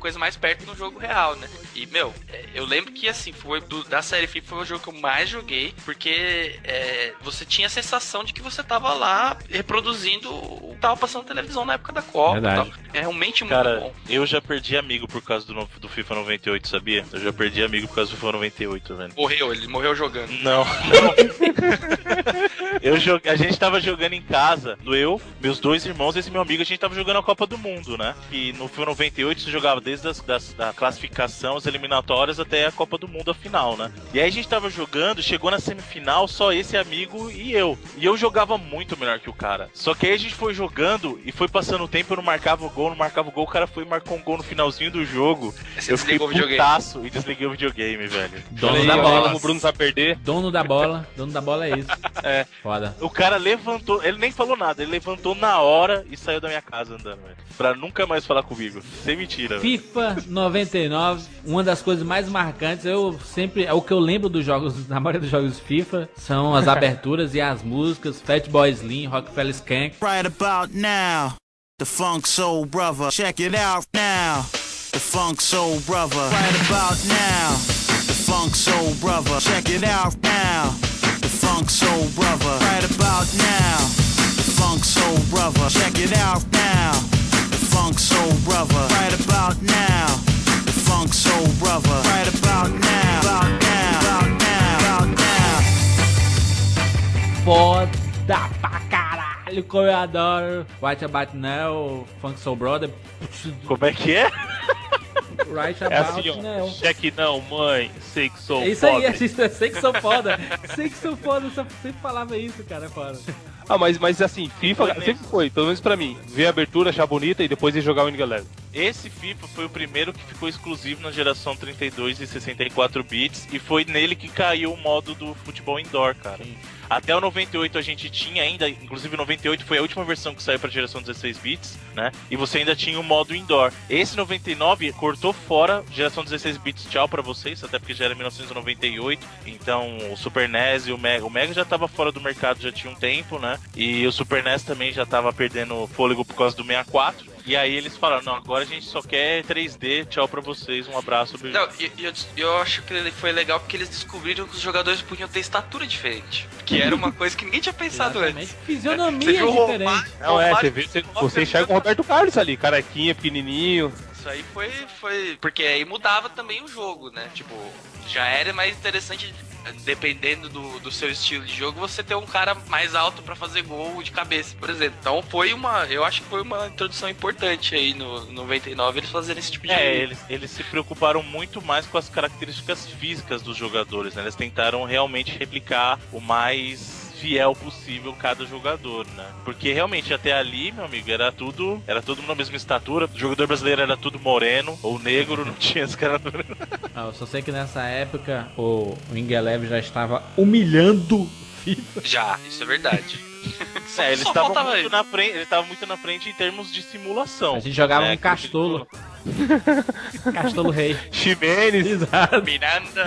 coisa mais perto do jogo real, né? E, meu, é, eu lembro que, assim, foi do- da série FIFA foi o jogo que eu mais joguei, porque é, você tinha a sensação de que você tava lá reproduzindo o que tava passando na televisão na época da Copa. e. É realmente muito Cara, bom. eu já perdi amigo por causa do, do FIFA 98, sabia? Eu já perdi amigo por causa do FIFA 98, velho. Morreu, ele morreu jogando. Não, não. eu jogue... A gente tava jogando em casa, do eu, meus dois irmãos e esse meu amigo, a gente tava jogando a Copa do Mundo, né? E no FIFA 98 você jogava desde as, das, da classificação, as eliminatórias até a Copa do Mundo, a final, né? E aí a gente tava jogando, chegou na semifinal, só esse amigo e eu. E eu jogava muito melhor que o cara. Só que aí a gente foi jogando e foi passando o tempo, eu não marcava o gol, não marcava o gol, o cara foi e marcou um gol no finalzinho do jogo. Você eu fiquei desligou o videogame. putaço e desliguei o videogame, velho. Dono aí, da bola. Como o Bruno sabe perder. Dono da bola. Dono da bola é isso. É. Foda. O cara levantou, ele nem falou nada, ele levantou na hora e saiu da minha casa andando, velho. Pra nunca mais falar comigo. Sem mentira, velho. FIFA 99, uma das coisas mais marcantes, eu sempre, é o que eu lembro dos jogos, na maioria dos jogos FIFA, são as aberturas e as músicas, Fatboy Slim, Rockefeller Skank. Right about now, the Funk Soul Brother. Check it out now, the Funk Soul Brother. Right about now, the Funk Soul Brother. Check it out now, the Funk Soul Brother. Right about now, the Funk Soul Brother. Check it out now, Funk Soul Brother. Right about now, the Funk Soul Brother. Right about now, about now, about now, about now. Foda pra caralho, como eu adoro. Right About Now, Funk Soul Brother. Como é que é? Right É About assim, ó. Now. Cheque não, mãe. Sei que sou É isso aí, assista, sei que sou foda. sei que sou foda, eu sempre falava isso, cara, é foda. Ah, mas, mas assim, FIFA sempre foi, pelo menos pra mim. Ver a abertura, achar bonita e depois ir jogar o Winning Eleven. Esse FIFA foi o primeiro que ficou exclusivo na geração 32 e 64 bits e foi nele que caiu o modo do futebol indoor, cara. Até o 98 a gente tinha ainda, inclusive o 98 foi a última versão que saiu pra geração 16 bits, né? E você ainda tinha o modo indoor. Esse 99 cortou fora geração 16 bits, tchau pra vocês, até porque já era 1998. Então o Super NES e o Mega, o Mega já tava fora do mercado já tinha um tempo, né? E o Super NES também já tava perdendo fôlego por causa do 64. E aí eles falaram, não, agora a gente só quer 3D, tchau pra vocês, um abraço, beijo. Não, e- eu, eu acho que ele foi legal porque eles descobriram que os jogadores podiam ter estatura diferente. Que era uma coisa que ninguém tinha pensado antes. Fisionomia Você viu diferente. Romário- Não, é, você, vê, você, você enxerga o Roberto Carlos ali, carequinha, pequenininho. Isso aí foi, foi. Porque aí mudava também o jogo, né? Tipo, já era mais interessante, dependendo do, do seu estilo de jogo, você ter um cara mais alto pra fazer gol de cabeça, por exemplo. Então foi uma. Eu acho que foi uma introdução importante aí no, no 99 eles fazerem esse tipo de. É, eles, eles se preocuparam muito mais com as características físicas dos jogadores, né? Eles tentaram realmente replicar o mais fiel possível cada jogador, né? Porque realmente até ali, meu amigo, era tudo, era tudo na mesma estatura. O jogador brasileiro era tudo moreno ou negro, não tinha esse cara. Ah, eu só sei que nessa época o Wing Eleven já estava humilhando o FIFA. Já, isso é verdade. É, eles estavam faltava muito na frente, eles muito na frente em termos de simulação. A gente jogava né? um castolo. Castolo Rei. Ximenes. Miranda.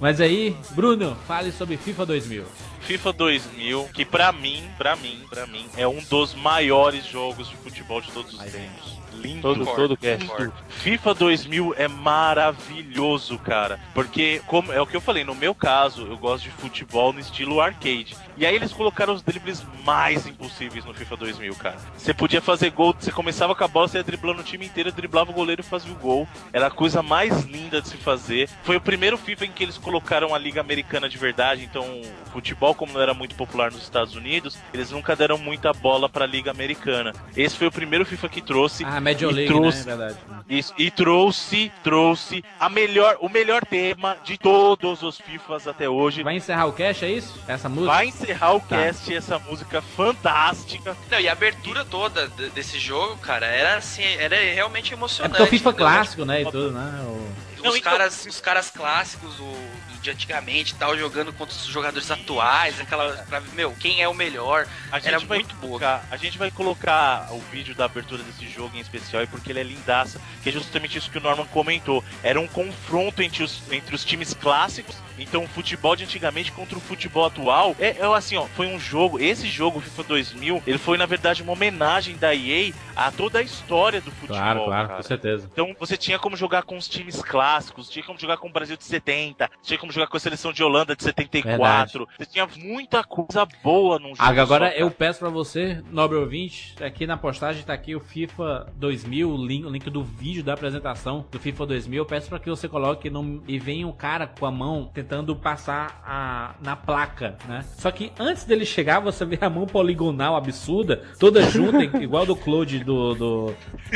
Mas aí, Bruno, fale sobre FIFA 2000. FIFA 2000, que pra mim, pra mim, pra mim, é um dos maiores jogos de futebol de todos os tempos. Lindo. Todo, todo cast. FIFA 2000 é maravilhoso, cara. Porque, como é o que eu falei, no meu caso, eu gosto de futebol no estilo arcade. E aí eles colocaram os dribles mais impossíveis no FIFA 2000, cara. Você podia fazer gol, você começava com a bola, você ia driblando o time inteiro, driblava o goleiro e fazia o gol. Era a coisa mais linda de se fazer. Foi o primeiro FIFA em que eles colocaram a Liga Americana de verdade. Então, o futebol, como não era muito popular nos Estados Unidos, eles nunca deram muita bola pra Liga Americana. Esse foi o primeiro FIFA que trouxe. Ah, Major e League, trouxe, né? É verdade. isso, e trouxe, trouxe a melhor, o melhor tema de todos os FIFAs até hoje. Vai encerrar o cast, é isso? Essa música? Vai encerrar o Tá. cast essa música fantástica. Não, e a abertura toda de- desse jogo, cara, era assim, era realmente É emocionante. porque o FIFA entendeu? clássico, né? E tudo, né? O- os, então- caras, os caras clássicos, o, de antigamente e tal, jogando contra os jogadores atuais, aquela. Pra, meu, quem é o melhor? A gente Era vai muito boa. colocar, A gente vai colocar o vídeo da abertura desse jogo em especial, porque ele é lindaça, que é justamente isso que o Norman comentou. Era um confronto entre os, entre os times clássicos, então o futebol de antigamente contra o futebol atual. É, é assim, ó, foi um jogo, esse jogo, FIFA 2000, ele foi na verdade uma homenagem da EA a toda a história do futebol. Claro, claro, cara. com certeza. Então você tinha como jogar com os times clássicos, tinha como jogar com o Brasil de 70, tinha como jogar com a seleção de Holanda de 74. Você tinha muita coisa boa num jogo. Agora só, eu peço pra você, nobre ouvinte, aqui na postagem tá aqui o FIFA 2000, o link, o link do vídeo da apresentação do FIFA 2000. Eu peço pra que você coloque no, e venha um cara com a mão tentando passar a, na placa, né? Só que antes dele chegar, você vê a mão poligonal absurda, toda junta, igual do Claude do, do,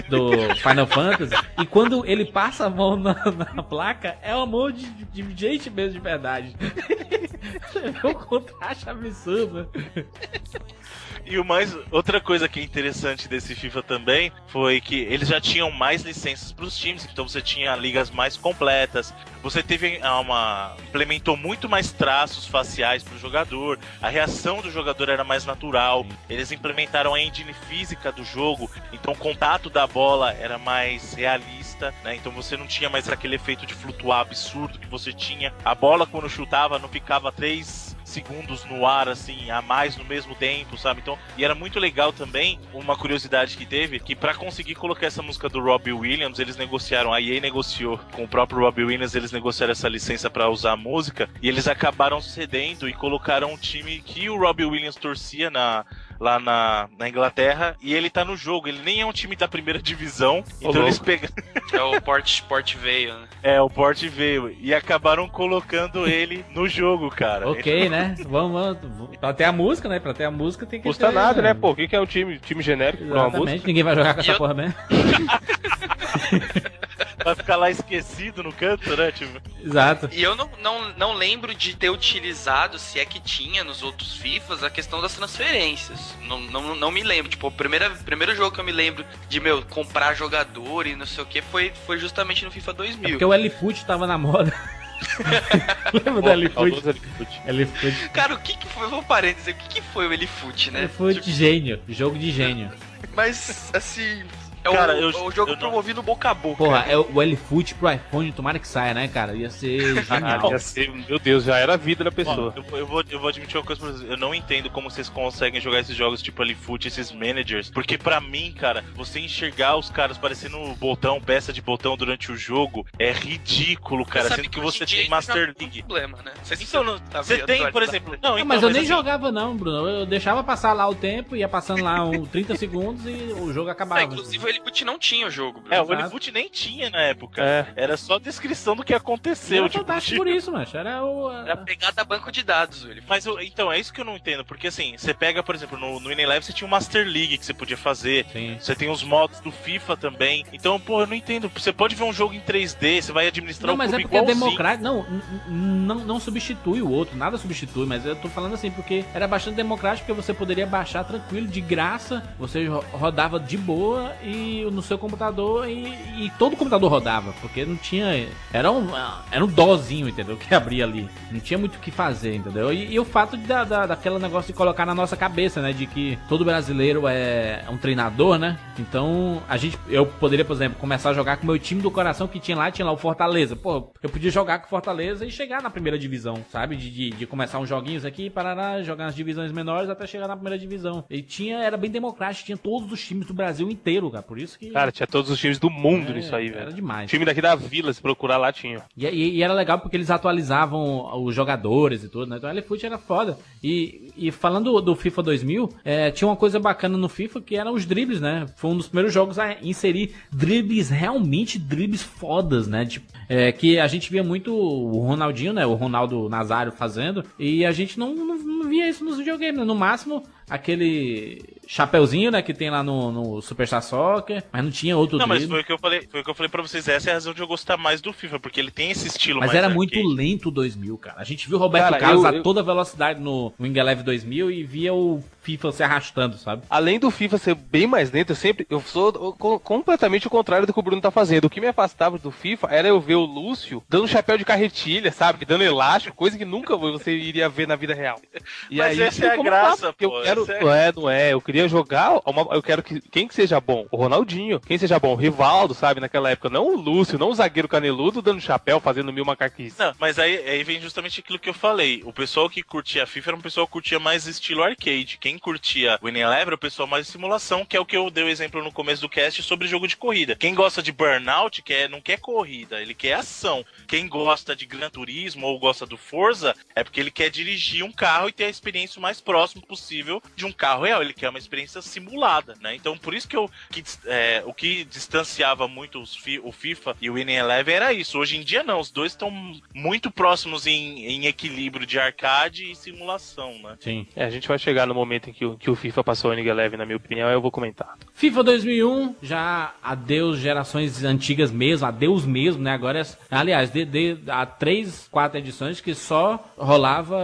do Final Fantasy. E quando ele passa a mão na, na placa, é uma mão de, de gente mesmo de verdade. É um contraste absurdo. E o mais. Outra coisa que é interessante desse FIFA também foi que eles já tinham mais licenças para os times, então você tinha ligas mais completas. Você teve ah, uma. implementou muito mais traços faciais para o jogador, a reação do jogador era mais natural. Eles implementaram a engine física do jogo, então o contato da bola era mais realista, né? Então você não tinha mais aquele efeito de flutuar absurdo que você tinha. A bola quando chutava não ficava três segundos no ar, assim, a mais no mesmo tempo, sabe? Então, e era muito legal também, uma curiosidade que teve, que para conseguir colocar essa música do Robbie Williams, eles negociaram, a EA negociou com o próprio Robbie Williams, eles negociaram essa licença para usar a música, e eles acabaram cedendo e colocaram um time que o Robbie Williams torcia na lá na, na Inglaterra e ele tá no jogo. Ele nem é um time da primeira divisão. Então louco. eles pegaram. É o Port, Port veio, né? É, o Port veio. E acabaram colocando ele no jogo, cara. Ok, né? Vamos, vamos. Pra ter a música, né? Pra ter a música tem que Custa ter, nada, né? Pô, o que que é um time, time genérico pra uma Exatamente, música? ninguém vai jogar com essa eu- porra mesmo. Vai ficar lá esquecido no canto, né? Tipo. Exato. E eu não, não, não lembro de ter utilizado, se é que tinha nos outros FIFAs, a questão das transferências. Não, não, não me lembro. Tipo, o primeiro, primeiro jogo que eu me lembro de, meu, comprar jogador e não sei o que foi, foi justamente no FIFA 2000. Porque o L-Foot tava na moda. Lembra do. L-Foot. Cara, o que que foi? Vou parar de dizer, o que que foi o Elifoot, né? L-Foot gênio. Jogo de gênio. Mas, assim, é, Cara, o, eu- é o jogo eu não- promovido boca a boca. Porra, é o L-Foot pro iPhone, tomara que saia, né, cara? Ia ser Ah, genial. ia ser- meu Deus, já era a vida da pessoa. eu, vou- eu vou, eu vou admitir uma coisa pra vocês. Eu não entendo como vocês conseguem jogar esses jogos tipo Alifoot, esses managers. Porque pra mim, cara, você enxergar os caras parecendo botão, peça de botão durante o jogo é ridículo, cara. sabe Sendo que você tem Master não é um League. problema, né? Você, Então, não- tá você tem, por exemplo. Não, Não, então, mas eu nem assim, jogava não, Bruno. Eu deixava passar lá o tempo, ia passando lá uns 30 segundos e o jogo É, acabava. inclusive o Elifoot não tinha o jogo, Bruno. É, o Exato. Alifoot nem tinha na época. É. Era só descrição do que aconteceu. Era tipo, fantástico por isso, macho. Era o... Era pegada banco de dados, Elifoot. Mas eu- então, é isso que eu não entendo, porque assim, você pega, por exemplo, no, no você tinha o Master League que você podia fazer, Sim. você tem os modos do FIFA também. Então, pô, eu não entendo. Você pode ver um jogo em 3D, você vai administrar Não, o mas é porque é democrático. Não, não, não substitui o outro, nada substitui, mas eu tô falando assim, porque era bastante democrático, porque você poderia baixar tranquilo, de graça, você ro- rodava de boa e no seu computador e, e todo computador rodava, porque não tinha. Era um, era um dózinho, entendeu? Que abria ali. Não tinha muito o que fazer, entendeu? E, e o fato de, da, da, daquela negócio de colocar na nossa cabeça, né? De que todo brasileiro é um treinador, né? Então, a gente. Eu poderia, por exemplo, começar a jogar com o meu time do coração que tinha lá, tinha lá o Fortaleza. Pô, eu podia jogar com o Fortaleza e chegar na primeira divisão, sabe? De, de, de começar uns joguinhos aqui, parar jogar nas divisões menores até chegar na primeira divisão. E tinha, era bem democrático, tinha todos os times do Brasil inteiro, cara. Por isso que. Cara, tinha todos os times do mundo é, nisso aí, Era velho. demais. Time daqui da vila, se procurar lá, tinha. E, e- e era legal porque eles atualizavam os jogadores e tudo, né? Então o LFoot era foda. E, e falando do, do FIFA 2000, é, tinha uma coisa bacana no FIFA que eram os dribles, né? Foi um dos primeiros jogos a inserir dribles, realmente dribles fodas, né? Tipo, é, que a gente via muito o Ronaldinho, né? O Ronaldo Nazário fazendo. E a gente não, não, não via isso nos videogames, né? No máximo, aquele chapeuzinho, né, que tem lá no, no Superstar Soccer, mas não tinha outro Não, mas drible. foi o que eu falei, foi o que eu falei pra vocês, essa é a razão de eu gostar mais do FIFA, porque ele tem esse estilo Mas mais era muito arcade. lento o 2000, cara. A gente viu o Roberto Cara, Carlos eu- a eu- toda velocidade no Wing Eleven 2000 e via o FIFA se arrastando, sabe? Além do FIFA ser bem mais lento, eu sempre. Eu sou co- completamente o contrário do que o Bruno tá fazendo. O que me afastava do FIFA era eu ver o Lúcio dando chapéu de carretilha, sabe? Dando elástico, coisa que nunca você iria ver na vida real. E Mas essa eu é a graça, pô, Eu quero, essa é- Não é, não é. Eu queria jogar. uma- eu quero que. Quem que seja bom? O Ronaldinho. Quem seja bom? O Rivaldo, sabe? Naquela época. Não o Lúcio, não o zagueiro caneludo dando chapéu, fazendo mil macaquices. Não, mas aí, aí vem justamente aquilo que eu falei. O pessoal que curtia a FIFA era um pessoal que curtia mais estilo arcade. Quem curtia Winning Eleven o pessoal mais de simulação, que é o que eu dei o exemplo no começo do cast sobre jogo de corrida. Quem gosta de Burnout quer, não quer corrida, ele quer ação. Quem gosta de Gran Turismo ou gosta do Forza é porque ele quer dirigir um carro e ter a experiência o mais próximo possível de um carro real. Ele quer uma experiência simulada, né? Então por isso que eu que, é, o que distanciava muito os fi- o FIFA e o Winning Eleven era isso. Hoje em dia não, os dois estão muito próximos em, em equilíbrio de arcade e simulação, né? Sim. É, a gente vai chegar no momento em que o, que o FIFA passou o Eleven, na minha opinião, eu vou comentar. FIFA 2001, já adeus gerações antigas mesmo, adeus mesmo, né? Agora, é- aliás, de, de- há três, quatro edições que só rolava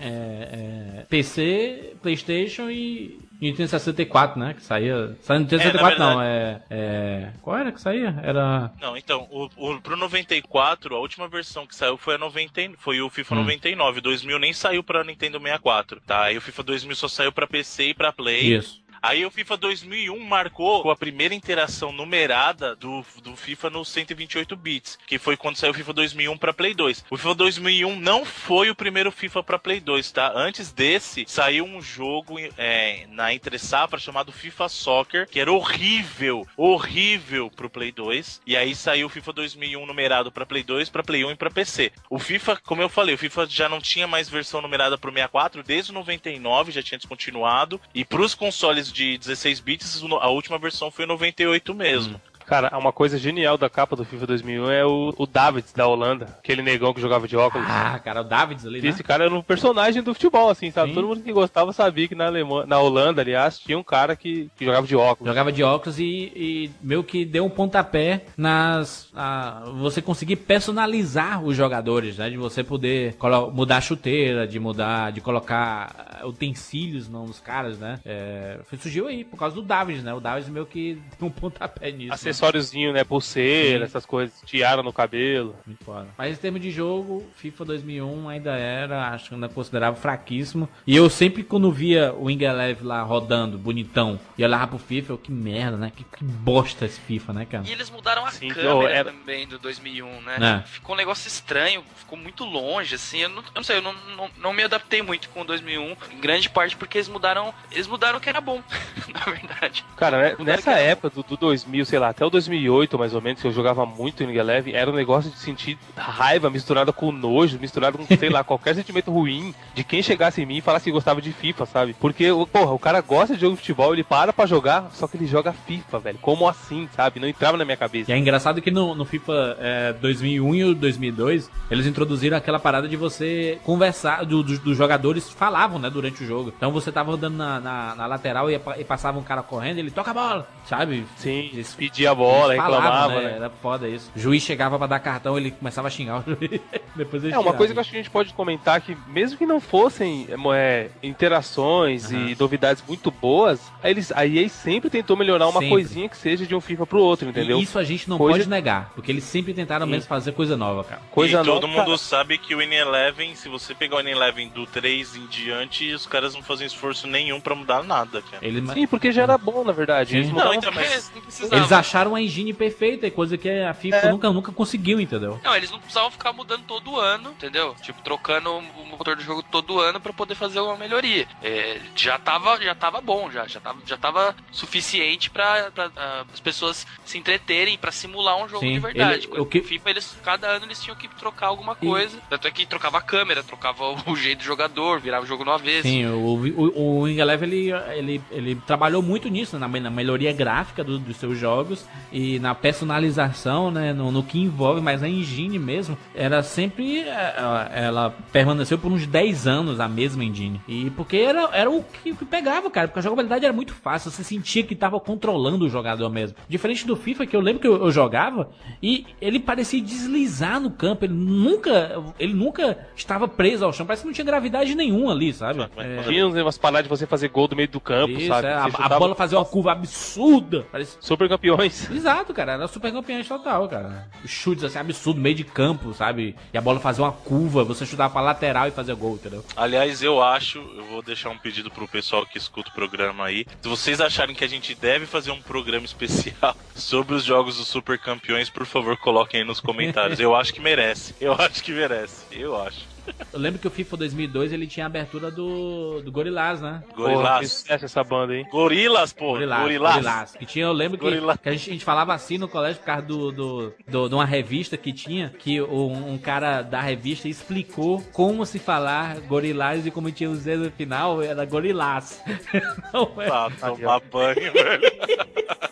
é, é, PC, Playstation e Nintendo 64, né? Que saía... Saía no Nintendo É, na 64 não, verdade- é, é... Qual era que saía? Era... Não, então, o, o, pro 94, a última versão que saiu foi a 90, foi o FIFA Hum. 99. 2000 nem saiu pra Nintendo 64, tá? Aí o FIFA 2000 só saiu pra PC e pra Play. Isso. Aí o FIFA 2001 marcou a primeira interação numerada do, do FIFA nos 128 bits, que foi quando saiu o FIFA 2001 para Play 2. O FIFA 2001 não foi o primeiro FIFA para Play 2, tá? Antes desse, saiu um jogo é, na entre safra chamado FIFA Soccer, que era horrível, horrível pro Play 2. E aí saiu o FIFA 2001 numerado para Play 2, para Play 1 e para PC. O FIFA, como eu falei, o FIFA já não tinha mais versão numerada pro 64 desde o 99, já tinha descontinuado. E pros consoles de 16 bits, a última versão foi 98 mesmo. Cara, uma coisa genial da capa do FIFA 2001 é o, o Davids da Holanda, aquele negão que jogava de óculos. Ah, cara, o Davids ali, né? Esse cara era um personagem do futebol, assim, sabe? Sim. Todo mundo que gostava sabia que na, Alemanha, na Holanda, aliás, tinha um cara que, que jogava de óculos. Jogava de óculos e, e meio que deu um pontapé nas. a- você conseguir personalizar os jogadores, né? De você poder mudar a chuteira, de mudar, de colocar utensílios não, nos caras, né? É, surgiu aí, por causa do David, né? O David meio que deu um pontapé nisso. né? Acessóriozinho, né? Pulseira, Sim. essas coisas, tiara no cabelo. Muito foda. Mas em termos de jogo, FIFA 2001 ainda era, acho que ainda considerava fraquíssimo. E eu sempre, quando via o Wing Eleven lá rodando, bonitão, e olhava pro FIFA, eu, que merda, né? Que, que bosta esse FIFA, né, cara? E eles mudaram a Sim, câmera era- também do 2001, né? É. Ficou um negócio estranho, ficou muito longe, assim. Eu não, eu não sei, eu não, não, não me adaptei muito com o 2001, em grande parte porque eles mudaram, eles mudaram o que era bom, na verdade. Cara, né, Mudaram nessa época do, do 2000, sei lá, até o 2008 mais ou menos, que eu jogava muito em Eleven, era um negócio de sentir raiva misturada com nojo, misturado com, sei lá, qualquer sentimento ruim de quem chegasse em mim e falasse que gostava de FIFA, sabe? Porque, o- porra, o cara gosta de jogo de futebol, ele para pra jogar, só que ele joga FIFA, velho. Como assim, sabe? Não entrava na minha cabeça. E é engraçado que no, no FIFA é, 2001 e o 2002, eles introduziram aquela parada de você conversar, do- do- dos jogadores falavam, né, durante o jogo. Então você tava rodando na, na- na lateral e, e passava um cara correndo, ele toca a bola, sabe? Sim, Eles- pedia a bola, reclamava, né? Era foda isso. O juiz chegava pra dar cartão, ele começava a xingar o juiz. Depois ele É, uma coisa que eu acho que a gente pode comentar que, mesmo que não fossem é, interações e novidades muito boas, aí eles, a EA sempre tentou melhorar uma Sempre. coisinha que seja de um FIFA pro outro, entendeu? E isso a gente não Coisa- pode negar, porque eles sempre tentaram mesmo fazer coisa nova, cara. Coisa e todo nova, mundo cara. sabe que o N11, se você pegar o N11 do 3 em diante, os caras não fazem esforço nenhum pra mudar nada, cara. Eles, Sim, porque já era bom, na verdade. Sim. Eles Não, então, mas- eles acharam a engine perfeita, coisa que a FIFA É. nunca, nunca conseguiu, entendeu? Não, eles não precisavam ficar mudando todo ano, entendeu? Tipo, trocando o motor do jogo todo ano pra poder fazer uma melhoria. É, já, tava, já tava bom, já. Já tava, já tava suficiente pra, pra, ah, as pessoas se entreterem pra simular um jogo Sim, de verdade. ele- o que- FIFA, eles, cada ano eles tinham que trocar alguma coisa. Tanto é que trocava a câmera, trocava o jeito do jogador, virava o jogo no avesso. Sim, o, o, o Wing Eleven, ele, ele, ele trabalhou muito nisso, na, na melhoria gráfica do- dos seus jogos e na personalização, né, no, no que envolve, mas a engine mesmo, era sempre, é, ela, ela permaneceu por uns 10 anos a mesma engine. E porque era, era o que, que pegava, cara, porque a jogabilidade era muito fácil, você sentia que tava controlando o jogador mesmo. Diferente do FIFA, que eu lembro que eu, eu jogava, e ele parecia deslizar no campo, ele nunca, ele nunca estava preso ao chão, parece que não tinha gravidade nenhuma ali, sabe? É, Tinha umas paradas de você fazer gol do meio do campo, isso, sabe? é, a, a chutava- bola fazia uma curva absurda. Parecia, Super campeões. Exato, cara. Era super campeão total, cara. Os chutes assim, absurdo, meio de campo, sabe? E a bola fazia uma curva, você chutava pra lateral e fazia gol, entendeu? Aliás, eu acho, eu vou deixar um pedido pro pessoal que escuta o programa aí. Se vocês acharem que a gente deve fazer um programa especial sobre os jogos dos super campeões, por favor, coloquem aí nos comentários. Eu acho que merece. Eu acho que merece. Eu acho. Eu lembro que o FIFA 2002 ele tinha a abertura do, do Gorillaz, né? Porra, Gorilas. esquece essa banda aí. Gorilas, pô. Gorillaz, Gorilas. Gorillaz. Que tinha, eu lembro que, que a, gente, a gente falava assim no colégio por causa do, do, do- de uma revista que tinha, que um, um cara da revista explicou como se falar Gorillaz e como tinha o Z no final, era Gorillaz. Não é? Tá, tomar banho, velho.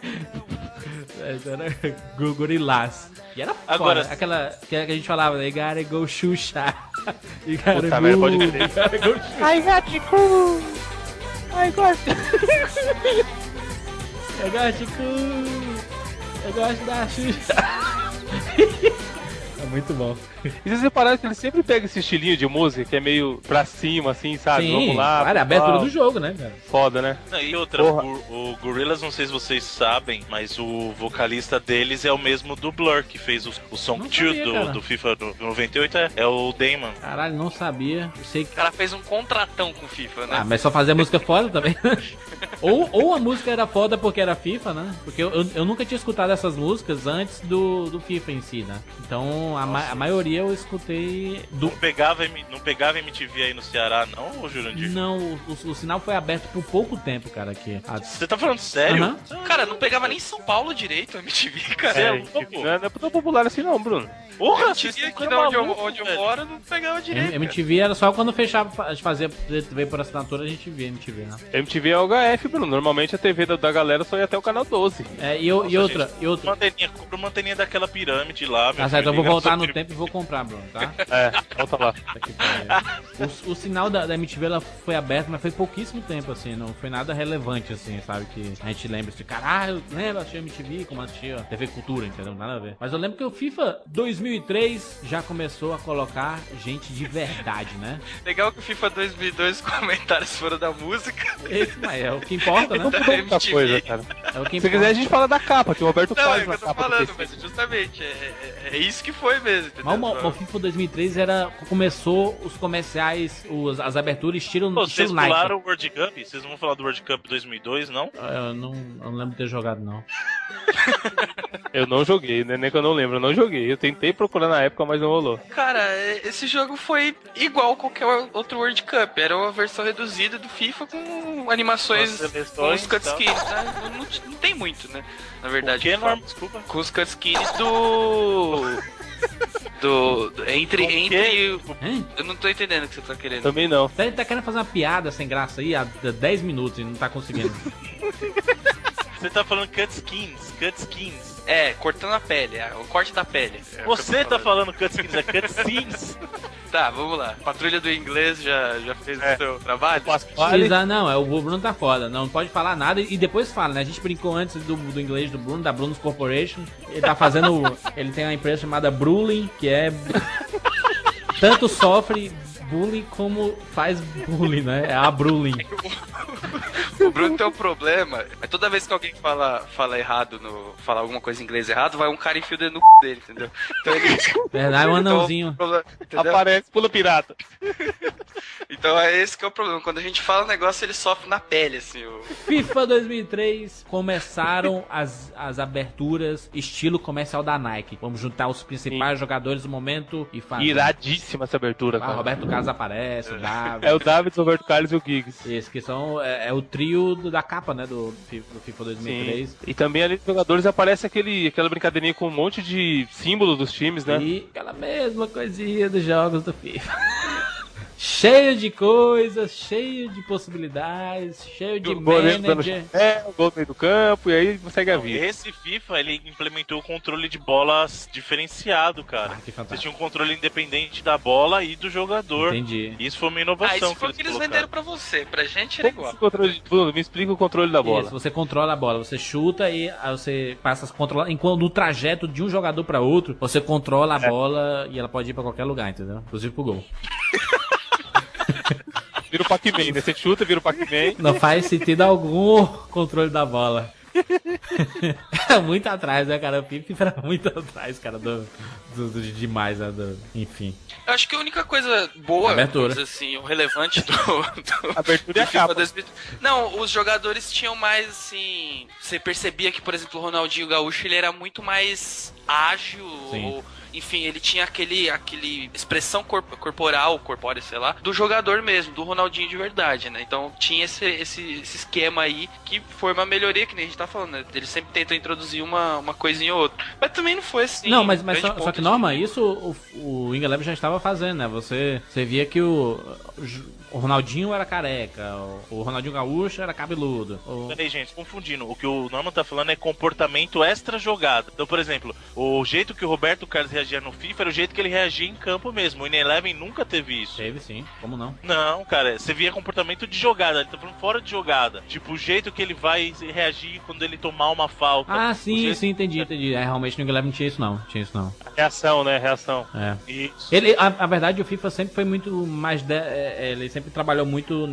Era go- Gorillaz. E era foda. Agora- aquela que a gente falava, né? Gotta go Xuxa. You gotta Puta go, pode crer. you go Xuxa. I got you cool. I got Eu gosto de cu. Eu gosto da Xuxa. é muito bom. E vocês repararam que ele sempre pega esse estilinho de música que é meio pra cima, assim, sabe? Sim, Vamos lá. claro, é a abertura do jogo, né, cara? Foda, né? Não, E outra, Porra. o, o Gorillaz, não sei se vocês sabem, mas o vocalista deles é o mesmo do Blur, que fez o, o Song Não 2 sabia, do, cara. do FIFA do 98, é, é o Damon. Caralho, não sabia. Eu sei que. O cara fez um contratão com o FIFA, né? Ah, mas só fazia música foda também. ou, ou a música era foda porque era FIFA, né? Porque eu, eu, eu nunca tinha escutado essas músicas antes do, do FIFA em si, né? Então a, ma- a maioria eu escutei do. Não pegava, não pegava MTV aí no Ceará, não, Jurandir? Não, o, o- o sinal foi aberto por pouco tempo, cara, aqui. Ah, Você tá falando sério? Aham. Cara, não pegava nem São Paulo direito a MTV, cara. É, É, não é, não é tão popular assim não, Bruno. Porra, MTV estão aqui de onde eu, onde eu moro não pegava direito. M- MTV era só quando fechava, a gente fazia TV por assinatura, a gente via MTV, né? MTV é o HF, Bruno. Normalmente a TV da, da galera só ia até o canal 12. É, e, eu- e Nossa, outra, gente, e outra. Compra uma anteninha, compra uma anteninha daquela pirâmide lá, meu Tá certo, filho, eu vou voltar no tempo e vou comprar, Bruno, tá? É, volta lá. O, o sinal da, da MTV ela foi aberto, mas foi pouquíssimo tempo, assim, não foi nada relevante, assim, sabe? Que a gente lembra assim, caralho, lembra, assistia MTV, como assistia TV Cultura, entendeu? Nada a ver. Mas eu lembro que o FIFA 2003 já começou a colocar gente de verdade, né? Legal que o FIFA 2002 os comentários foram da música. Esse, mas é o que importa, né? Da Muita MTV. coisa, cara. É o que Se quiser, a gente fala da capa, que o Roberto Não, é faz o que eu tô falando, mas justamente, é, é- é isso que foi mesmo, entendeu? Mas o, o FIFA 2003 era. Começou os comerciais, os, as aberturas estilo, Pô, vocês estilo Nike. pularam o World Cup? Vocês vão falar do World Cup 2002, não? Eu não, eu não lembro de ter jogado, não. Eu não joguei, né? Nem que eu não lembro, eu não joguei. Eu tentei procurar na época, mas não rolou. Cara, esse jogo foi igual qualquer outro World Cup. Era uma versão reduzida do FIFA com animações Com os cutscenes, né? Não, não- não tem muito, né? Na verdade. O que. Norma? Desculpa. Com os cutscenes do. do. do- entre. Entre Hein? eu não tô entendendo o que você tá querendo. Também não. Você tá querendo fazer uma piada sem graça aí há 10 minutos e não tá conseguindo. Você tá falando cutscenes, cutscenes. É, cortando a pele, é, o corte da pele. É Você tá falando cutscenes, é cutscenes. Tá, vamos lá. Patrulha do inglês já, já fez É. o seu trabalho? Precisa, não, é, o Bruno tá foda. Não pode falar nada e depois fala, né? A gente brincou antes do, do inglês do Bruno, da Bruno's Corporation. Ele tá fazendo. ele tem uma empresa chamada Bruling, que é. Tanto sofre bullying como faz bullying, né? É a Bruling. O Bruno tem um problema. É toda vez que alguém fala, fala errado, no, fala alguma coisa em inglês errado, vai um cara e enfia o dedo no c dele, entendeu? Então ele. Verdade, um então, anãozinho. problema-? Aparece, pula pirata. Então é esse que é o problema. Quando a gente fala um negócio, ele sofre na pele, assim. O... FIFA 2003 começaram as, as aberturas estilo comercial da Nike. Vamos juntar os principais jogadores do momento e fazer. Iradíssima essa abertura, Ah, cara. Roberto Carlos aparece, o Davi. É o David, o Roberto Carlos e o Giggs. Esse que são é, é o trio do- da capa, né, do, do FIFA 2003. Sim. E também ali dos jogadores aparece aquele, aquela brincadeirinha com um monte de símbolos dos times, né? E aquela mesma coisinha dos jogos do FIFA. cheio de coisas, cheio de possibilidades, cheio de O manager. é, o gol no meio do campo, e aí segue a vida. Esse FIFA, ele implementou o controle de bolas diferenciado, cara. Ah, que Você fantástico. tinha um controle independente da bola e do jogador. Entendi. Isso foi uma Ah, inovação isso foi o que eles colocaram. venderam pra você. Pra gente era Como igual. controle Bruno, me explica o controle da bola. Isso, você controla a bola, você chuta e você passa a controlar. Enquanto no trajeto de um jogador pra outro, você controla a É. bola e ela pode ir pra qualquer lugar, entendeu? Inclusive pro gol. Vira o Pac-Man, né? Você chuta, vira o Pac-Man. Não faz sentido algum o controle da bola. Era muito atrás, né, cara? O Pipe era muito atrás, cara, do, do, do demais, né? do- enfim. Eu acho que a única coisa boa, Abertura. assim, o relevante do, do, Abertura e a do FIFA capa. 2000 Não, os jogadores tinham mais assim. Você percebia que, por exemplo, o Ronaldinho Gaúcho ele era muito mais ágil, Sim. ou, enfim, ele tinha aquele, aquele expressão corp- corporal, corpórea, sei lá, do jogador mesmo, do Ronaldinho de verdade, né? Então tinha esse, esse, esse esquema aí que foi uma melhoria, que nem a gente tá falando, né? Eles sempre tentam introduzir uma, uma coisinha ou outra. Mas também não foi assim. não, mas, mas só, só que de- norma, isso o, o Ingelev já estava fazendo, né? Você, você via que o, o Ronaldinho era careca, o, Ronaldinho Gaúcho era cabeludo. o- Peraí, gente, confundindo. O que o Norman tá falando é comportamento extra-jogada. Então, por exemplo, o jeito que o Roberto Carlos reagia no FIFA era o jeito que ele reagia em campo mesmo. O Ineleven nunca teve isso. Teve sim, como não? Não, cara, você via comportamento de jogada, ele tá falando fora de jogada. Tipo, o jeito que ele vai reagir quando ele tomar uma falta. Ah, sim, jeito- sim, entendi, entendi. É, realmente no Ingelev não tinha isso não, tinha isso não. Reação, né? Reação. É. Isso. Ele, a, a verdade, o FIFA sempre foi muito mais. de- é, é, ele sempre trabalhou muito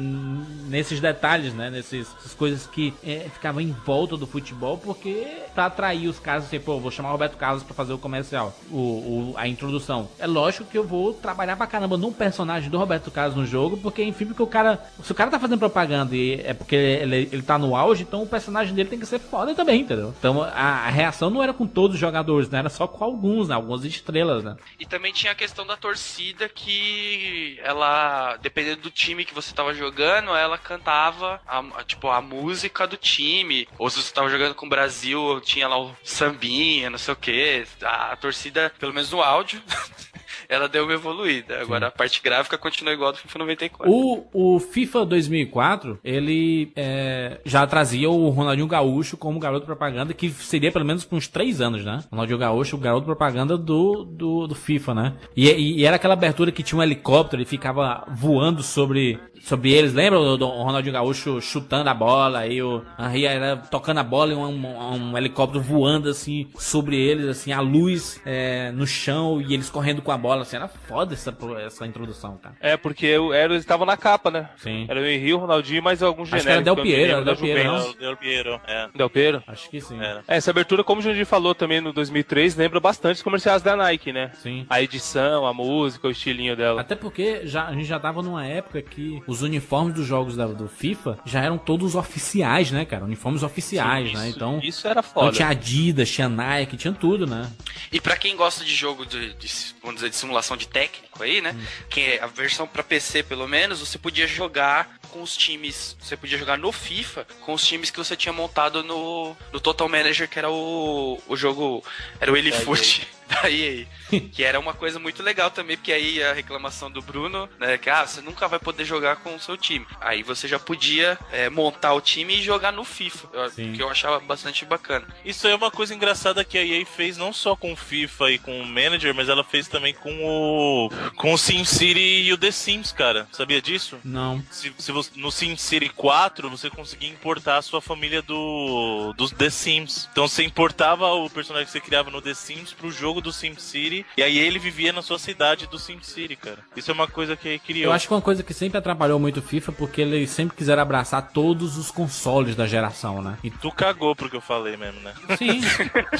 nesses detalhes, né? Nesses, essas coisas que é, ficavam em volta do futebol, porque pra atrair os caras, assim, pô, vou chamar o Roberto Carlos pra fazer o comercial, o, o- a introdução. É lógico que eu vou trabalhar pra caramba num personagem do Roberto Carlos no jogo, porque, enfim, porque o cara. Se o cara tá fazendo propaganda e é porque ele, ele tá no auge, então o personagem dele tem que ser foda também, entendeu? Então a, a reação não era com todos os jogadores, né? Era só com alguns, né? Algumas estrelas, né? E também tinha a questão da torcida que ela, dependendo do time que você tava jogando, ela cantava a, a- tipo a música do time. Ou se você tava jogando com o Brasil, tinha lá o sambinha, não sei o que. A, a torcida, pelo menos no áudio, ela deu uma evoluída. Agora a parte gráfica continua igual do FIFA 94. O, o FIFA 2004, ele é, já trazia o Ronaldinho Gaúcho como garoto propaganda, que seria pelo menos por uns três anos, né? Ronaldinho Gaúcho, o garoto propaganda do, do, do FIFA, né? E, e- e era aquela abertura que tinha um helicóptero e ficava voando sobre, sobre eles. Lembra o, do Ronaldinho Gaúcho chutando a bola e o Henry era tocando a bola e um, um- um helicóptero voando assim sobre eles, assim, a luz é, no chão e eles correndo com a bola, assim, era foda essa, essa introdução, cara. É, porque o- era, eles estavam na capa, né? Sim. Era o Henry, o Ronaldinho, mas alguns Acho que era genéricos. Del eu Piero, era Del Piero, o Del Piero, é. Del Piero? Acho que sim. Era. É, essa abertura, como o Jandir falou também no 2003, lembra bastante os comerciais da Nike, né? Sim. A edição, a música, o estilinho dela. Até porque já, a gente já tava numa época que os uniformes dos jogos da- do FIFA já eram todos oficiais, né, cara? Uniformes oficiais, né? Isso- Então, Isso era então foda. tinha Adidas, tinha Nike, tinha tudo, né? E pra quem gosta de jogo de, de, vamos dizer, de simulação de técnico aí, né? Que é a versão pra PC, pelo menos, você podia jogar com os times. Você podia jogar no FIFA com os times que você tinha montado no, no Total Manager, que era o, o jogo. Era o Elifoot da EA. que era uma coisa muito legal também, porque aí a reclamação do Bruno, né? Que ah, você nunca vai poder jogar com o seu time. Aí você já podia é, montar o time e jogar no FIFA. Sim. Que eu achava bastante bacana. Isso aí é uma coisa engraçada que a EA fez não só com o FIFA e com o Manager, mas ela fez também com o com o SimCity e o The Sims, cara. Sabia disso? Não. Se, se você, no SimCity 4 você conseguia importar a sua família do dos The Sims. Então você importava o personagem que você criava no The Sims pro jogo do SimCity e aí ele vivia na sua cidade do SimCity, cara. Isso é uma coisa que criou. Eu acho que uma coisa que sempre atrapalhou muito o FIFA porque eles sempre quiseram abraçar todos os consoles da geração, né? E Tu cagou pro que eu falei mesmo, né? sim.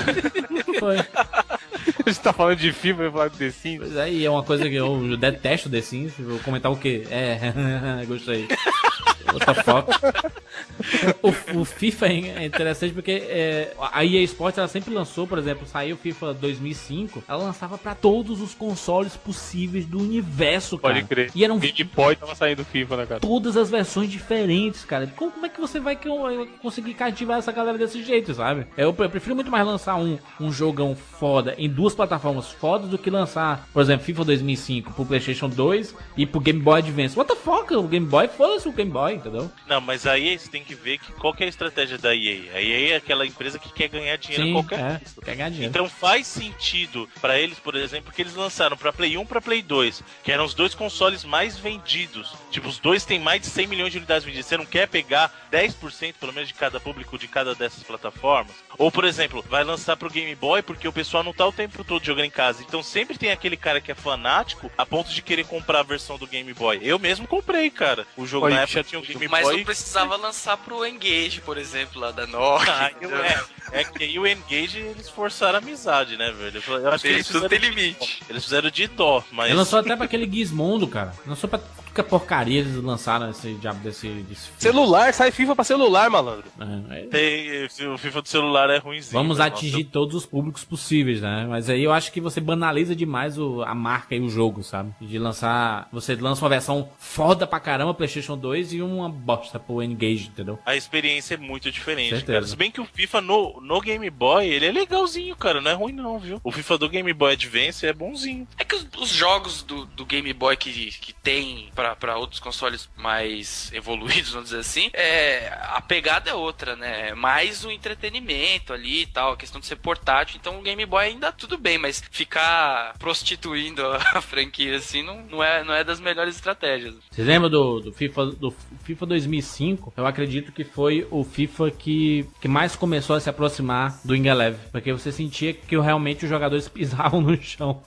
Foi. A gente tá falando de FIFA, eu falar de The Sims. Pois é, e é uma coisa que eu detesto The Sims. Vou comentar o quê? É, gostei. What the fuck? o, o FIFA é interessante porque é, a EA Sports ela sempre lançou, por exemplo, saiu o FIFA 2005, ela lançava pra todos os consoles possíveis do universo, cara. Pode crer. E eram Game Boy tava saindo FIFA, né, cara? todas as versões diferentes, cara. Como, como é que você vai co- conseguir cativar essa galera desse jeito, sabe? Eu, eu prefiro muito mais lançar um, um jogão foda em duas plataformas fodas do que lançar, por exemplo, FIFA 2005 pro PlayStation 2 e pro Game Boy Advance. What the fuck? O Game Boy, foda-se o Game Boy, entendeu? Não, mas aí você tem que ver que qual que é a estratégia da EA. A EA é aquela empresa que quer ganhar dinheiro a Sim, qualquer é, custo. quer ganhar dinheiro. Então faz sentido pra eles, por exemplo, porque eles lançaram pra Play 1 pra Play 2, que eram os dois consoles mais vendidos. Tipo, os dois têm mais de 100 milhões de unidades vendidas. Você não quer pegar 10% pelo menos de cada público de cada dessas plataformas? Ou, por exemplo, vai lançar pro Game Boy porque o pessoal não tá o tempo todo jogando em casa. Então sempre tem aquele cara que é fanático a ponto de querer comprar a versão do Game Boy. Eu mesmo comprei, cara. O jogo Oi, na época tinha o Game Mas Boy. não precisava lançar pro Engage, por exemplo, lá da Nokia. Ah, eu- é, é que aí o Engage eles forçaram a amizade, né, velho? Eu acho que eles tudo fizeram, tem de limite. eles fizeram de dó, mas. Ele lançou até pra aquele Gizmondo, cara. Lançou pra que porcaria eles lançaram esse diabo desse. desse Celular, sai FIFA pra celular, malandro. É, é- Tem, o FIFA do celular é ruimzinho. Vamos né? atingir todos os públicos possíveis, né? Mas aí eu acho que você banaliza demais o- a marca e o jogo, sabe? De lançar. Você lança uma versão foda pra caramba, PlayStation 2 e uma bosta pro Engage, entendeu? A experiência é muito diferente, Certeza. cara. Se bem que o FIFA no, no Game Boy, ele é legalzinho, cara. Não é ruim, não, viu? O FIFA do Game Boy Advance é bonzinho. É que os, os jogos do, do Game Boy que, que tem pra, pra outros consoles mais evoluídos, vamos dizer assim, é, a pegada é outra, né? É mais o entretenimento ali e tal, a questão de ser portátil. Então o Game Boy ainda tudo bem, mas ficar prostituindo a franquia assim não, não, é, não é das melhores estratégias. Vocês lembram do, do FIFA do FIFA 2005? Eu acredito que foi o FIFA que, que mais começou a se aproximar do Wing Eleven. Porque você sentia que realmente os jogadores pisavam no chão.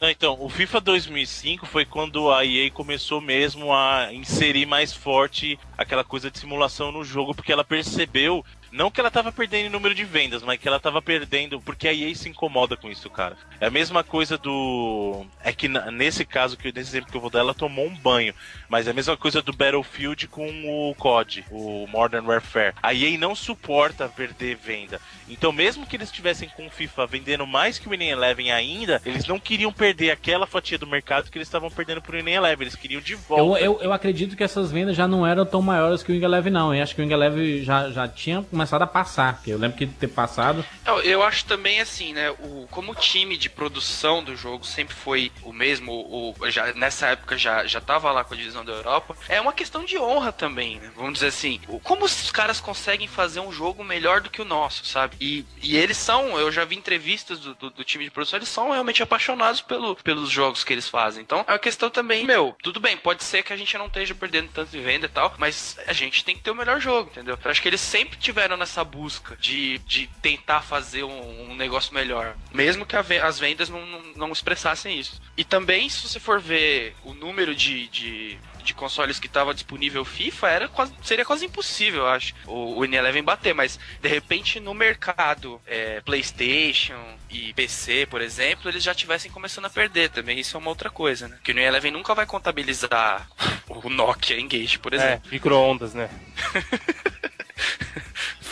Não, então, o FIFA 2005 foi quando a EA começou mesmo a inserir mais forte aquela coisa de simulação no jogo, porque ela percebeu. Não que ela tava perdendo número de vendas, mas que ela tava perdendo. Porque a EA se incomoda com isso, cara. É a mesma coisa do. É que nesse caso, que nesse exemplo que eu vou dar, ela tomou um banho. Mas é a mesma coisa do Battlefield com o COD, o Modern Warfare. A EA não suporta perder venda. Então, mesmo que eles estivessem com o FIFA vendendo mais que o Winning Eleven ainda, eles não queriam perder aquela fatia do mercado que eles estavam perdendo pro Winning Eleven. Eles queriam de Eu, volta. eu, eu acredito que essas vendas já não eram tão maiores que o Wing Eleven, não. Eu acho que o Wing Eleven já, já tinha começado a passar. Porque eu lembro que ter passado. Eu, eu acho também assim, né? O, como o time de produção do jogo sempre foi o mesmo, o, já, nessa época já, já tava lá com a divisão da Europa, é uma questão de honra também, né? Vamos dizer assim, como os caras conseguem fazer um jogo melhor do que o nosso, sabe? E, e eles são, eu já vi entrevistas do, do, do time de produção, eles são realmente apaixonados pelo, pelos jogos que eles fazem. Então é uma questão também, meu, tudo bem, pode ser que a gente não esteja perdendo tanto de venda e tal, mas a gente tem que ter o melhor jogo, entendeu? Eu acho que eles sempre tiveram nessa busca de, de tentar fazer um, um negócio melhor, mesmo que a as vendas não, não, não expressassem isso. E também, se você for ver o número de, de, de consoles que estava disponível FIFA, era quase, seria quase impossível, eu acho, o, o N11 bater, mas de repente no mercado é, PlayStation e PC, por exemplo, eles já tivessem começando a perder também. Isso é uma outra coisa, né? Que o N11 nunca vai contabilizar o Nokia Engage, por É, exemplo. micro-ondas, né?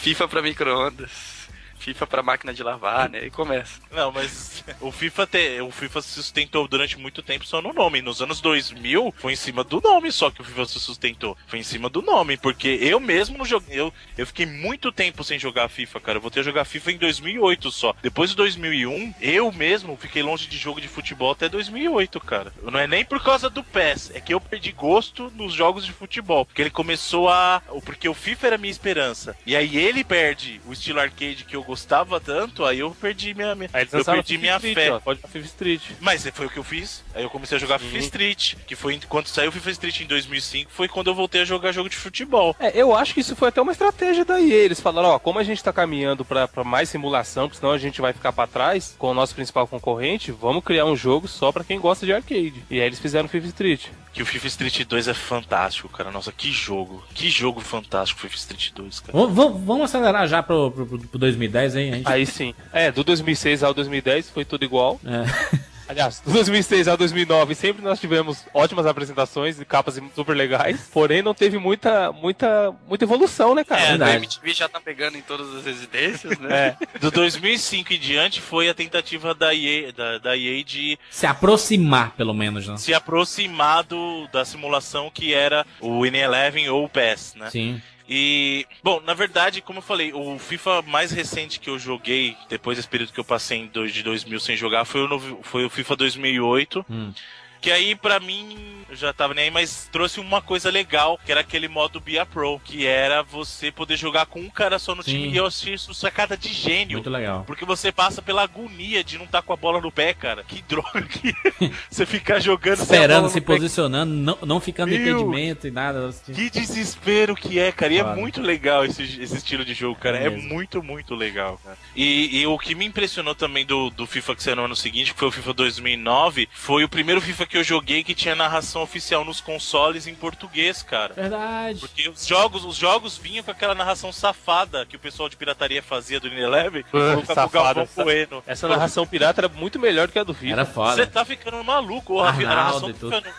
FIFA pra micro-ondas. FIFA pra máquina de lavar, né? E começa. Não, mas o FIFA, te, o FIFA se sustentou durante muito tempo só no nome. Nos anos 2000, foi em cima do nome só que o FIFA se sustentou. Foi em cima do nome, porque eu mesmo não joguei. Eu, eu fiquei muito tempo sem jogar FIFA, cara. Eu voltei a jogar FIFA em 2008 só. Depois de 2001, eu mesmo fiquei longe de jogo de futebol até 2008, cara. Não é nem por causa do PES, é que eu perdi gosto nos jogos de futebol. Porque ele começou a. Porque o FIFA era minha esperança. E aí ele perde o estilo arcade que eu gostava tanto, aí eu perdi minha. minha eu perdi minha Street, fé. ó, pode FIFA Street. Mas foi o que eu fiz. Aí eu comecei a jogar FIFA Street, que foi quando saiu o FIFA Street em 2005, foi quando eu voltei a jogar jogo de futebol. É, eu acho que isso foi até uma estratégia da EA. Eles falaram, ó, como a gente tá caminhando pra, pra mais simulação, porque senão a gente vai ficar pra trás com o nosso principal concorrente, vamos criar um jogo só pra quem gosta de arcade. E aí eles fizeram FIFA Street. Que o FIFA Street 2 é fantástico, cara. Nossa, que jogo. Que jogo fantástico o FIFA Street 2, cara. Vamos, vamos- vamos acelerar já pro, pro, pro 2010, hein? A gente- Aí sim. É, do 2006 ao 2010 foi tudo igual. É. Aliás, do 2006 ao 2009 sempre nós tivemos ótimas apresentações e capas super legais, porém não teve muita, muita, muita evolução, né, cara? É, a. MTV já tá pegando em todas as residências, né? É. Do 2005 em diante foi a tentativa da EA, da, da EA de Se aproximar, pelo menos, né? se aproximar do, da simulação que era o N11 ou o PES, né? Sim. E, bom, na verdade, como eu falei, o FIFA mais recente que eu joguei, depois desse período que eu passei em dois- de 2000 sem jogar, foi o, foi o FIFA 2008. Hum. Que aí, pra mim, eu já tava nem aí, mas trouxe uma coisa legal, que era aquele modo Bia Pro, que era você poder jogar com um cara só no Sim. time e eu achei isso sacada de gênio. Muito legal. Porque você passa pela agonia de não estar com a bola no pé, cara. Que droga que você ficar jogando Esperando, se pé. posicionando, não, não ficando em Meu. impedimento e nada. Que desespero que é, cara. E é muito legal esse, esse estilo de jogo, cara. É É, muito, muito legal, cara. E, e o que me impressionou também do, do FIFA que saiu no ano seguinte, que foi o FIFA 2009, foi o primeiro FIFA que eu joguei que tinha narração oficial nos consoles em português, cara. Verdade. Porque os jogos, os jogos vinham com aquela narração safada que o pessoal de pirataria fazia do Ineleven, colocava o safada, essa- Bueno. Essa narração pirata era muito melhor do que a do FIFA. Era Você foda. tá ficando maluco, ô, a, narração e do tudo. FIFA.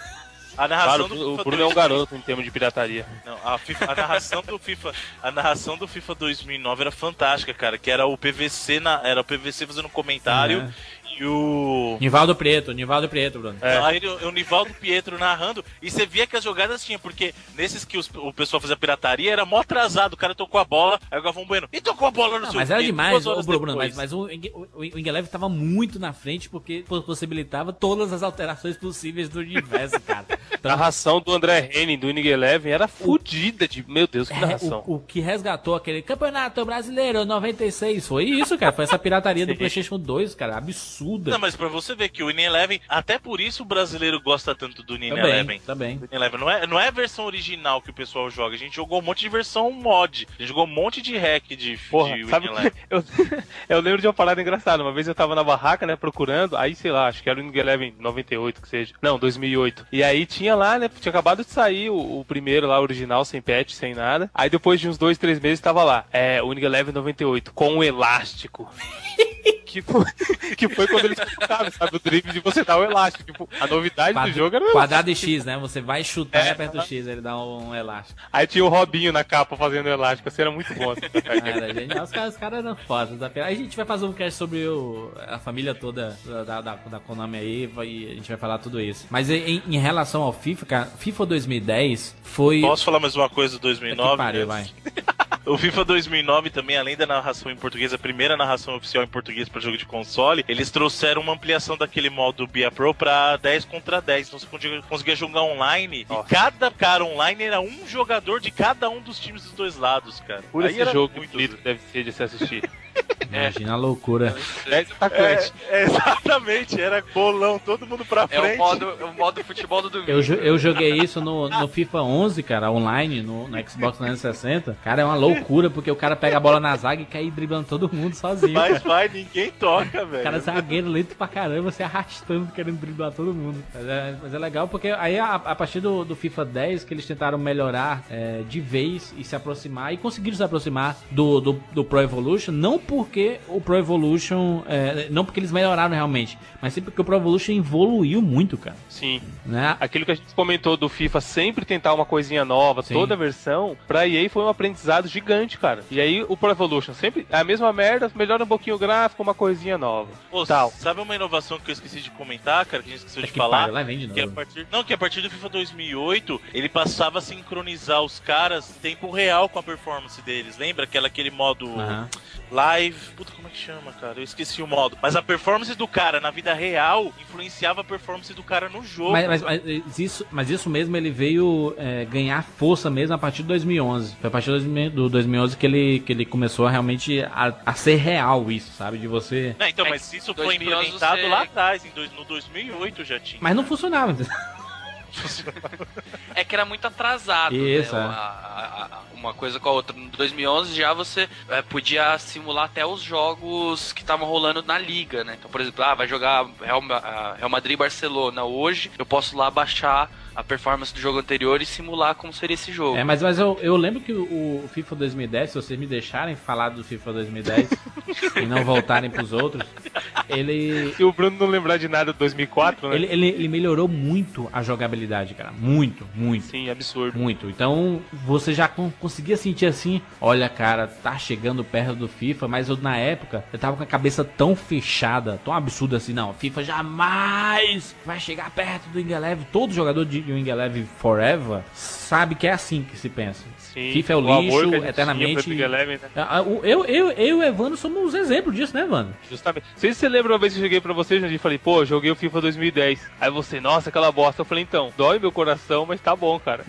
A narração Claro, do o FIFA Bruno é um 2000 garoto em termos de pirataria. Não, a, FIFA- a narração do FIFA, a narração do FIFA 2009 era fantástica, cara, que era o PVC na, era o PVC fazendo comentário e o Nivaldo Preto, Nivaldo Preto, Bruno. É. Aí o, o Nivaldo Pietro narrando, e você via que as jogadas tinham, porque nesses que os- o pessoal fazia pirataria, era mó atrasado, o cara tocou a bola, aí o Galvão Bueno, e tocou a bola no Não, seu mas era demais, ô, horas Bruno, Bruno, mas, mas o, o, o Ingelev tava muito na frente porque possibilitava todas as alterações possíveis do universo, cara. A Então, narração do André Henning, do Inning Eleven, era fodida de. Meu Deus, que é, narração. o, o que resgatou aquele Campeonato Brasileiro 96 foi isso, cara. Foi essa pirataria do PlayStation 2, cara. Não, mas pra você ver que o Winning Eleven, até por isso o brasileiro gosta tanto do Winning Também, Eleven. também. Winning Eleven não é, não é a versão original que o pessoal joga, a gente jogou um monte de versão mod, a gente jogou um monte de hack de, Porra, de sabe Winning o que? Eu, eu lembro de uma parada engraçada. Uma vez eu tava na barraca, né, procurando. Aí, sei lá, acho que era o Inning Eleven 98, que seja. Não, 2008. E aí tinha lá, né, tinha acabado de sair o, o primeiro lá, original, sem patch, sem nada. Aí depois de uns dois, três meses tava lá. É, o Inning Eleven 98, com o elástico. que, foi, que foi quando eles colocaram, sabe, o drible de você dar o elástico. Tipo, a novidade Quadra- do jogo era o Quadrado e X, né? Você vai chutar É. e aperta o X, ele dá um elástico. Aí tinha o Robinho na capa fazendo elástico. Assim, era muito bom. Assim, Cara, genial. Os caras, os caras eram fodas. Aí a gente vai fazer um cast sobre o, a família toda da, da, da, Konami aí vai- e a gente vai falar tudo isso. Mas em, em relação ao FIFA, cara, FIFA 2010 foi. Posso falar mais uma coisa do 2009? que pariu, né? vai. O FIFA 2009 também, além da narração em português, a primeira narração oficial em português para jogo de console, eles trouxeram uma ampliação daquele modo Bia Pro pra 10 contra 10. Então você conseguia, conseguia jogar online Nossa. e cada cara online era um jogador de cada um dos times dos dois lados, cara. Por Aí esse jogo muito bonito deve ser de se assistir. Imagina a loucura. 10 atacantes. É, exatamente, era bolão, todo mundo pra É frente. o modo, é o modo futebol do domingo. Eu, eu joguei isso no, no FIFA 11, cara, online, no, no Xbox 360. Cara, é uma loucura, porque o cara pega a bola na zaga e cai driblando todo mundo sozinho. Mas vai, ninguém toca, velho. O cara é zagueiro lento pra caramba, se arrastando, querendo driblar todo mundo. Mas é, mas é legal porque aí a, a partir do, do FIFA 10 que eles tentaram melhorar é, de vez e se aproximar, e conseguiram se aproximar do, do, do Pro Evolution, não porque o Pro Evolution, é, não porque eles melhoraram realmente, mas sim porque o Pro Evolution evoluiu muito, cara. Sim. Né? Aquilo que a gente comentou do FIFA sempre tentar uma coisinha nova, Sim. toda versão, pra EA foi um aprendizado gigante, cara. E aí o Pro Evolution sempre é a mesma merda, melhora um pouquinho o gráfico, uma coisinha nova. Pô, Tal. sabe uma inovação que eu esqueci de comentar, cara, que a gente esqueceu de É que falar? pariu, lá vem de Que a novo. partir, não, que a partir do FIFA 2008, ele passava a sincronizar os caras em tempo real com a performance deles. Lembra aquela aquele modo Aham. Live? Puta, como é que chama, cara? Eu esqueci o modo. Mas a performance do cara na vida real influenciava a performance do cara no jogo. Mas, mas- mas isso, mas isso mesmo ele veio é, ganhar força mesmo a partir de 2011. Foi a partir do 2000 do 2011 que ele, que ele começou a realmente a, a ser real isso, sabe? De você... Não, então, É mas isso 2011 foi implementado você- lá atrás, em dois, no 2008 já tinha. Mas não funcionava. É que era muito atrasado, Isso, né? é. A- a- a- uma coisa com a outra. No 2011 já você é, podia simular até os jogos que estavam rolando na liga, né? Então, por exemplo, ah, vai jogar Real, ah, Real Madrid e Barcelona hoje, eu posso lá baixar a performance do jogo anterior e simular como seria esse jogo. É, mas, mas eu, eu lembro que o, o FIFA 2010, se vocês me deixarem falar do FIFA 2010 e não voltarem pros outros, ele, Se o Bruno não lembrar de nada de 2004, né? ele, ele, ele melhorou muito a jogabilidade, cara. Muito, muito. Sim, absurdo. Muito. Então, você já con- conseguia sentir assim, olha, cara, tá chegando perto do FIFA, mas eu, na época, eu tava com a cabeça tão fechada, tão absurda assim, não, FIFA jamais vai chegar perto do Wing Eleven. Todo jogador de Wing Eleven Forever sabe que é assim que se pensa. Sim. FIFA é o, amor lixo, eternamente. Eleven, né? Ah, o- Eu, eu, eu e o Evandro somos exemplo disso, né, Evandro? Justamente. Não sei se você lembra uma vez que eu cheguei pra você, Jandir, e falei, pô, joguei o FIFA 2010. Aí você, nossa, aquela bosta. Eu falei, então, dói meu coração, mas tá bom, cara.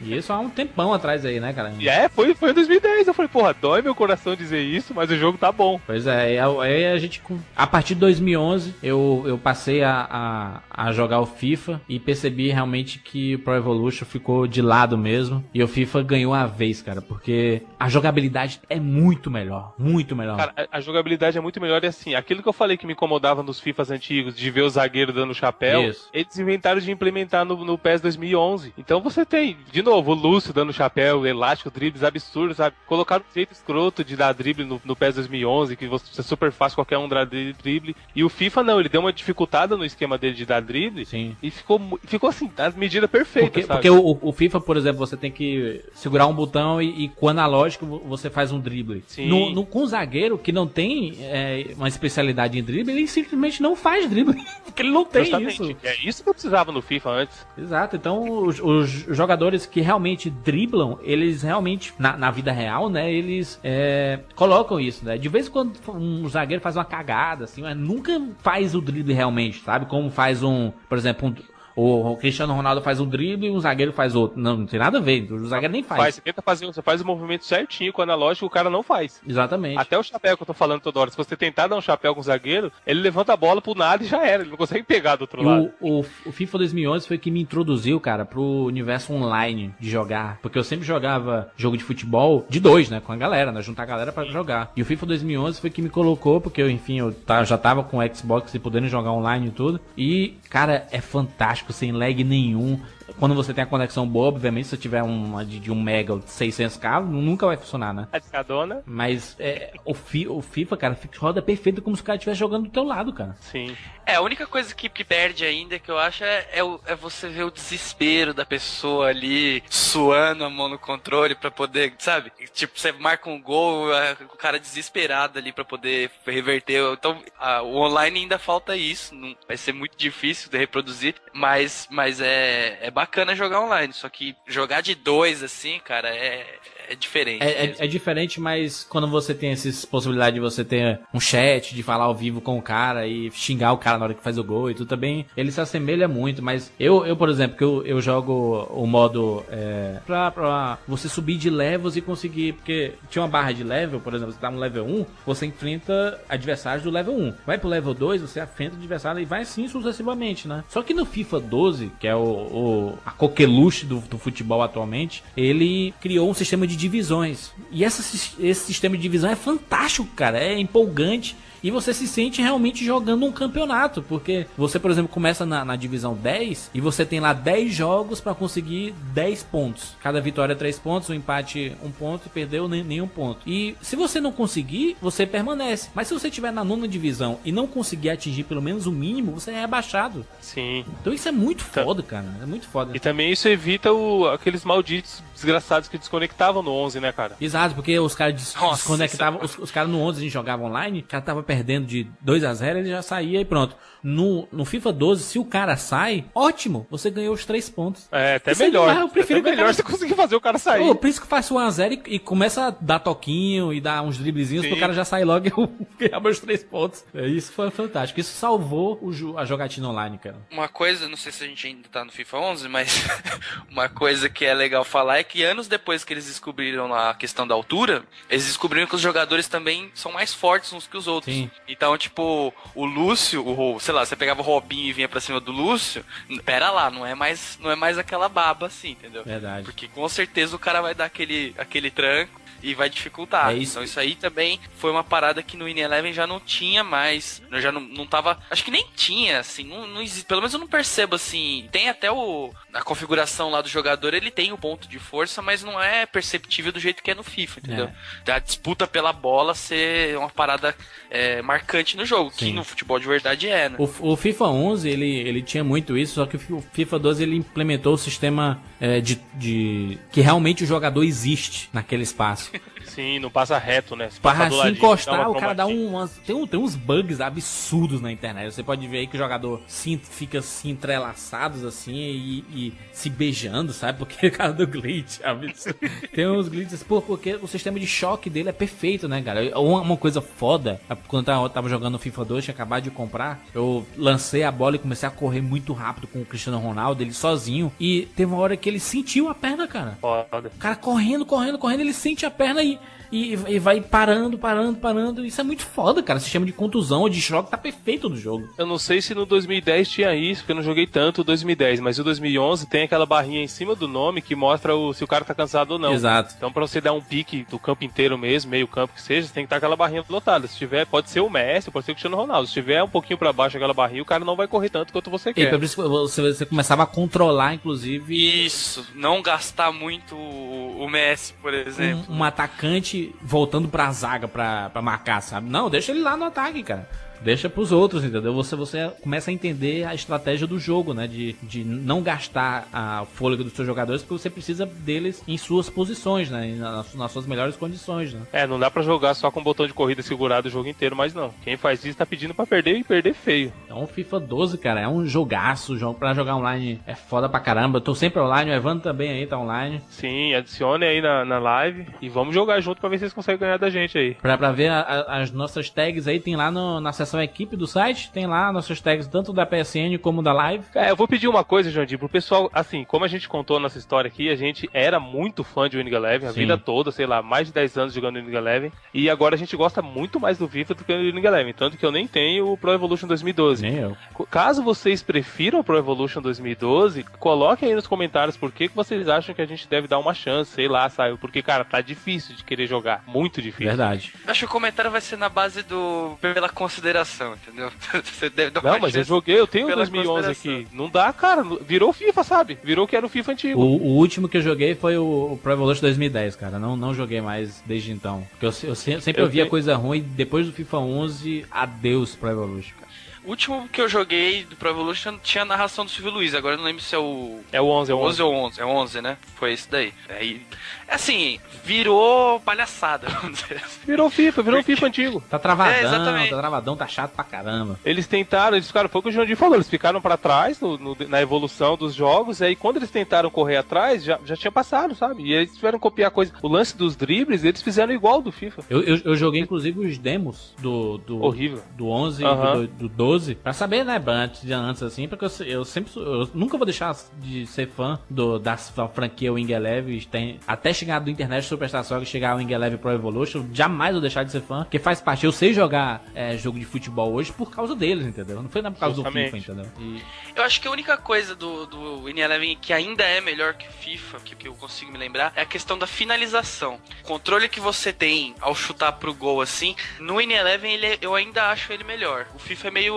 E isso há um tempão atrás aí, né, cara? E é, foi, foi em 2010. Eu falei, porra, dói meu coração dizer isso, mas o jogo tá bom. Pois é, aí a gente. A partir de 2011, eu, eu passei a, a, a jogar o FIFA e percebi realmente que o Pro Evolution ficou de lado mesmo. E o FIFA ganhou a vez, cara, porque a jogabilidade é muito melhor. Muito melhor. Cara, a, a jogabilidade é muito melhor e assim, aquilo que eu falei que me incomodava nos FIFAs antigos, de ver o zagueiro dando chapéu, Isso. eles inventaram de implementar no, no PES 2011. Então você tem, de novo, o Lúcio dando chapéu, elástico, dribles absurdos, sabe? Colocaram um jeito escroto de dar drible no, no PES 2011, que você é super fácil, qualquer um dar drible. E o FIFA não, ele deu uma dificultada no esquema dele de dar drible. Sim. E ficou, ficou assim, a medida perfeita, Porque, porque o, o FIFA, por exemplo, você tem que segurar um botão e, e com analógico vo- você faz um drible. Sim. No, no- com o zagueiro, que não tem é, uma especialidade em drible, ele simplesmente não faz drible. Porque ele não tem Justamente. isso. É isso que eu precisava no FIFA antes. Exato, então os, os jogadores que realmente driblam, eles realmente, na, na vida real, né, eles é, colocam isso, né? De vez em quando um zagueiro faz uma cagada, assim, mas nunca faz o drible realmente, sabe? Como faz um, por exemplo, um- o, o Cristiano Ronaldo faz um drible e um zagueiro faz outro. Não, não tem nada a ver, o zagueiro nem faz. Faz, você tenta fazer, você faz o movimento certinho com o analógico, o cara não faz. Exatamente. Até o chapéu que eu tô falando toda hora. Se você tentar dar um chapéu com o zagueiro, ele levanta a bola pro nada e já era. Ele não consegue pegar do outro E lado. o, o, o FIFA 2011 foi que me introduziu, cara, pro universo online de jogar. Porque eu sempre jogava jogo de futebol de dois, né? Com a galera, né? Juntar a galera pra jogar. E o FIFA 2011 foi que me colocou, porque eu, enfim, eu tá- já tava com o Xbox e podendo jogar online e tudo. E, cara, é fantástico, sem lag nenhum. Quando você tem a conexão boa, obviamente, se você tiver uma de, de 1 mega ou de 600k, nunca vai funcionar, né? A discadona, Mas é, o, Fi- o FIFA, cara, roda perfeito como se o cara estivesse jogando do teu lado, cara. sim. É, a única coisa que, que perde ainda, que eu acho, é, é, é você ver o desespero da pessoa ali suando a mão no controle pra poder, sabe? Tipo, você marca um gol, é, o cara desesperado ali pra poder reverter. Então, a- o online ainda falta isso. Não, vai ser muito difícil de reproduzir, mas, mas é, é bacana jogar online. Só que jogar de dois, assim, cara, é, é diferente. É, é- é diferente, mas quando você tem essas possibilidades de você ter um chat, de falar ao vivo com o cara e xingar o cara na hora que faz o gol e tudo também, ele se assemelha muito. Mas eu, eu por exemplo, que eu, eu jogo o modo é, pra, pra você subir de levels e conseguir. Porque tinha uma barra de level, por exemplo, você tá no level 1, você enfrenta adversários do level 1. Vai pro level 2, você enfrenta adversário e vai assim sucessivamente, né? Só que no FIFA 12, que é o, o a coqueluche do, do futebol atualmente, ele criou um sistema de divisões. E essa, esse sistema de divisão é fantástico, cara. É empolgante. E você se sente realmente jogando um campeonato. Porque você, por exemplo, começa na, na divisão 10 e você tem lá 10 jogos pra conseguir 10 pontos. Cada vitória é 3 pontos, o empate 1 ponto e perdeu nenhum ponto. E se você não conseguir, você permanece. Mas se você estiver na nona divisão e não conseguir atingir pelo menos o mínimo, você é rebaixado. Sim. Então isso é muito Tá. foda, cara. É muito foda. E também isso evita o, aqueles malditos desgraçados que desconectavam no 11, né, cara? Exato, porque os caras des Nossa, desconectavam. Os, os caras no 11 a gente jogava online, o cara tava perdendo de 2 a 0 ele já saía e pronto. No, no FIFA 12, se o cara sai, ótimo, você ganhou os 3 pontos. É, até Isso é melhor. demais, eu prefiro até melhor cara- você conseguir fazer o cara sair. Ô, por isso que faz o 1x0 e, e começa a dar toquinho e dar uns driblezinhos Sim. pro cara já sair logo e eu ganhar meus 3 pontos. É, Isso foi fantástico. Isso salvou o a jogatina online, cara. Uma coisa, não sei se a gente ainda tá no FIFA 11, mas uma coisa que é legal falar é que anos depois que eles descobriram a questão da altura, eles descobriram que os jogadores também são mais fortes uns que os outros. Sim. Então, tipo, o Lúcio, o, sei lá, lá, você pegava o Robinho e vinha pra cima do Lúcio, pera lá, não é mais, não é mais aquela baba assim, entendeu? Verdade. Porque com certeza o cara vai dar aquele, aquele tranco e vai dificultar. É isso. Então isso aí também foi uma parada que no In Eleven já não tinha mais. Já não, não tava. Acho que nem tinha, assim. Não, não existe. Pelo menos eu não percebo assim. Tem até o. Na configuração lá do jogador, ele tem o ponto de força, mas não é perceptível do jeito que é no FIFA, entendeu? A disputa pela bola ser uma parada é, marcante no jogo, Sim. que no futebol de verdade é, né? O, o FIFA 11, ele, ele tinha muito isso, só que o FIFA 12 ele implementou o sistema é, de, de... que realmente o jogador existe naquele espaço. Sim, não passa reto, né? Se do se encostar, o cara dá um, umas, tem, um, tem uns bugs absurdos na internet. Você pode ver aí que o jogador se, fica se entrelaçados assim e, e se beijando, sabe? Porque é por causa do glitch. absurdo. tem uns glitches, pô, porque o sistema de choque dele é perfeito, né, cara? Uma, uma coisa foda, quando eu tava, tava jogando FIFA 2, tinha acabado de comprar, eu lancei a bola e comecei a correr muito rápido com o Cristiano Ronaldo, ele sozinho, e teve uma hora que ele sentiu a perna, cara. Foda. O cara correndo, correndo, correndo, ele sente a perna e, e, e vai parando, parando, parando. Isso é muito foda, cara. Sistema de contusão ou de choque tá perfeito no jogo. Eu não sei se no 2010 tinha isso, porque eu não joguei tanto o 2010, mas o 2011 tem aquela barrinha em cima do nome que mostra o, se o cara tá cansado ou não. Exato. Então, pra você dar um pique do campo inteiro mesmo, meio campo que seja, você tem que estar aquela barrinha lotada. Se tiver, pode ser o Messi, pode ser o Cristiano Ronaldo. Se tiver um pouquinho pra baixo aquela barrinha, o cara não vai correr tanto quanto você E quer. por isso que você, você começava a controlar, inclusive, Isso, não gastar muito o, o Messi, por exemplo. um, um atacante voltando pra zaga pra, pra marcar, sabe? Não, deixa ele lá no ataque, cara. Deixa pros outros, entendeu? Você, você começa a entender a estratégia do jogo, né? De, de não gastar a fôlego dos seus jogadores, porque você precisa deles em suas posições, né? Nas, nas suas melhores condições, né? É, não dá pra jogar só com o botão de corrida segurado o jogo inteiro, mas não. Quem faz isso tá pedindo pra perder e perder feio. Então FIFA 12, cara, é um jogaço. Jogo pra jogar online é foda pra caramba. Eu tô sempre online, o Evandro também aí tá online. Sim, adicione aí na, na live e vamos jogar junto pra ver se vocês conseguem ganhar da gente aí. Pra, pra ver a- a- as nossas tags aí, tem lá no- na seção equipe do site, tem lá nossas tags tanto da PSN como da live. É, eu vou pedir uma coisa, Jandir, pro pessoal, assim, como a gente contou a nossa história aqui, a gente era muito fã de Winning Eleven, a Sim. vida toda, sei lá, mais de 10 anos jogando Winning Eleven, e agora a gente gosta muito mais do FIFA do que do Winning Eleven, tanto que eu nem tenho o Pro Evolution 2012. Nem eu. Caso vocês prefiram o Pro Evolution 2012, coloquem aí nos comentários por que, que vocês acham que a gente deve dar uma chance, sei lá, sabe? Porque, cara, tá difícil de querer jogar, muito difícil. Verdade. Acho que o comentário vai ser na base do. pela consideração, entendeu? Você deve dar Não, mas eu joguei, eu tenho o pela 2011 consideração. aqui. Não dá, cara. Virou FIFA, sabe? Virou que era o FIFA antigo. O, o último que eu joguei foi o, o Pro Evolution 2010, cara. Não, não joguei mais desde então. Porque eu, se- eu se- sempre Eu ouvia tenho- coisa ruim. Depois do FIFA 11, adeus Pro Evolution, cara. O último que eu joguei do Pro Evolution tinha a narração do Silvio Luiz, agora eu não lembro se é o. É o 11, é o 11. 11 ou 11, é 11, né? Foi esse daí. Aí, assim, virou palhaçada, vamos dizer assim. Virou FIFA, virou FIFA antigo. Tá travadão, É, exatamente. tá travadão, tá chato pra caramba. Eles tentaram, eles ficaram, foi o que o Jandir falou, eles ficaram pra trás no- no- na evolução dos jogos, e aí quando eles tentaram correr atrás, já, já tinha passado, sabe? E eles tiveram que copiar coisa. O lance dos dribles, eles fizeram igual do FIFA. Eu, eu, eu joguei inclusive os demos do, do, Horrível. do 11 e Aham. do, do 12 pra saber, né, antes, de antes assim, porque eu, eu sempre eu nunca vou deixar de ser fã do, da franquia Wing Eleven, tem, até chegar do Internet Superstar Soccer e chegar ao Wing Eleven Pro Evolution, jamais vou deixar de ser fã, porque faz parte, eu sei jogar é, jogo de futebol hoje por causa deles, entendeu? Não foi na- por causa Justamente. do FIFA, entendeu? E- Eu acho que a única coisa do, do Win Eleven que ainda é melhor que o FIFA, que, que eu consigo me lembrar, é a questão da finalização. O controle que você tem ao chutar pro gol assim, no Win Eleven ele é- eu ainda acho ele melhor. O FIFA é meio.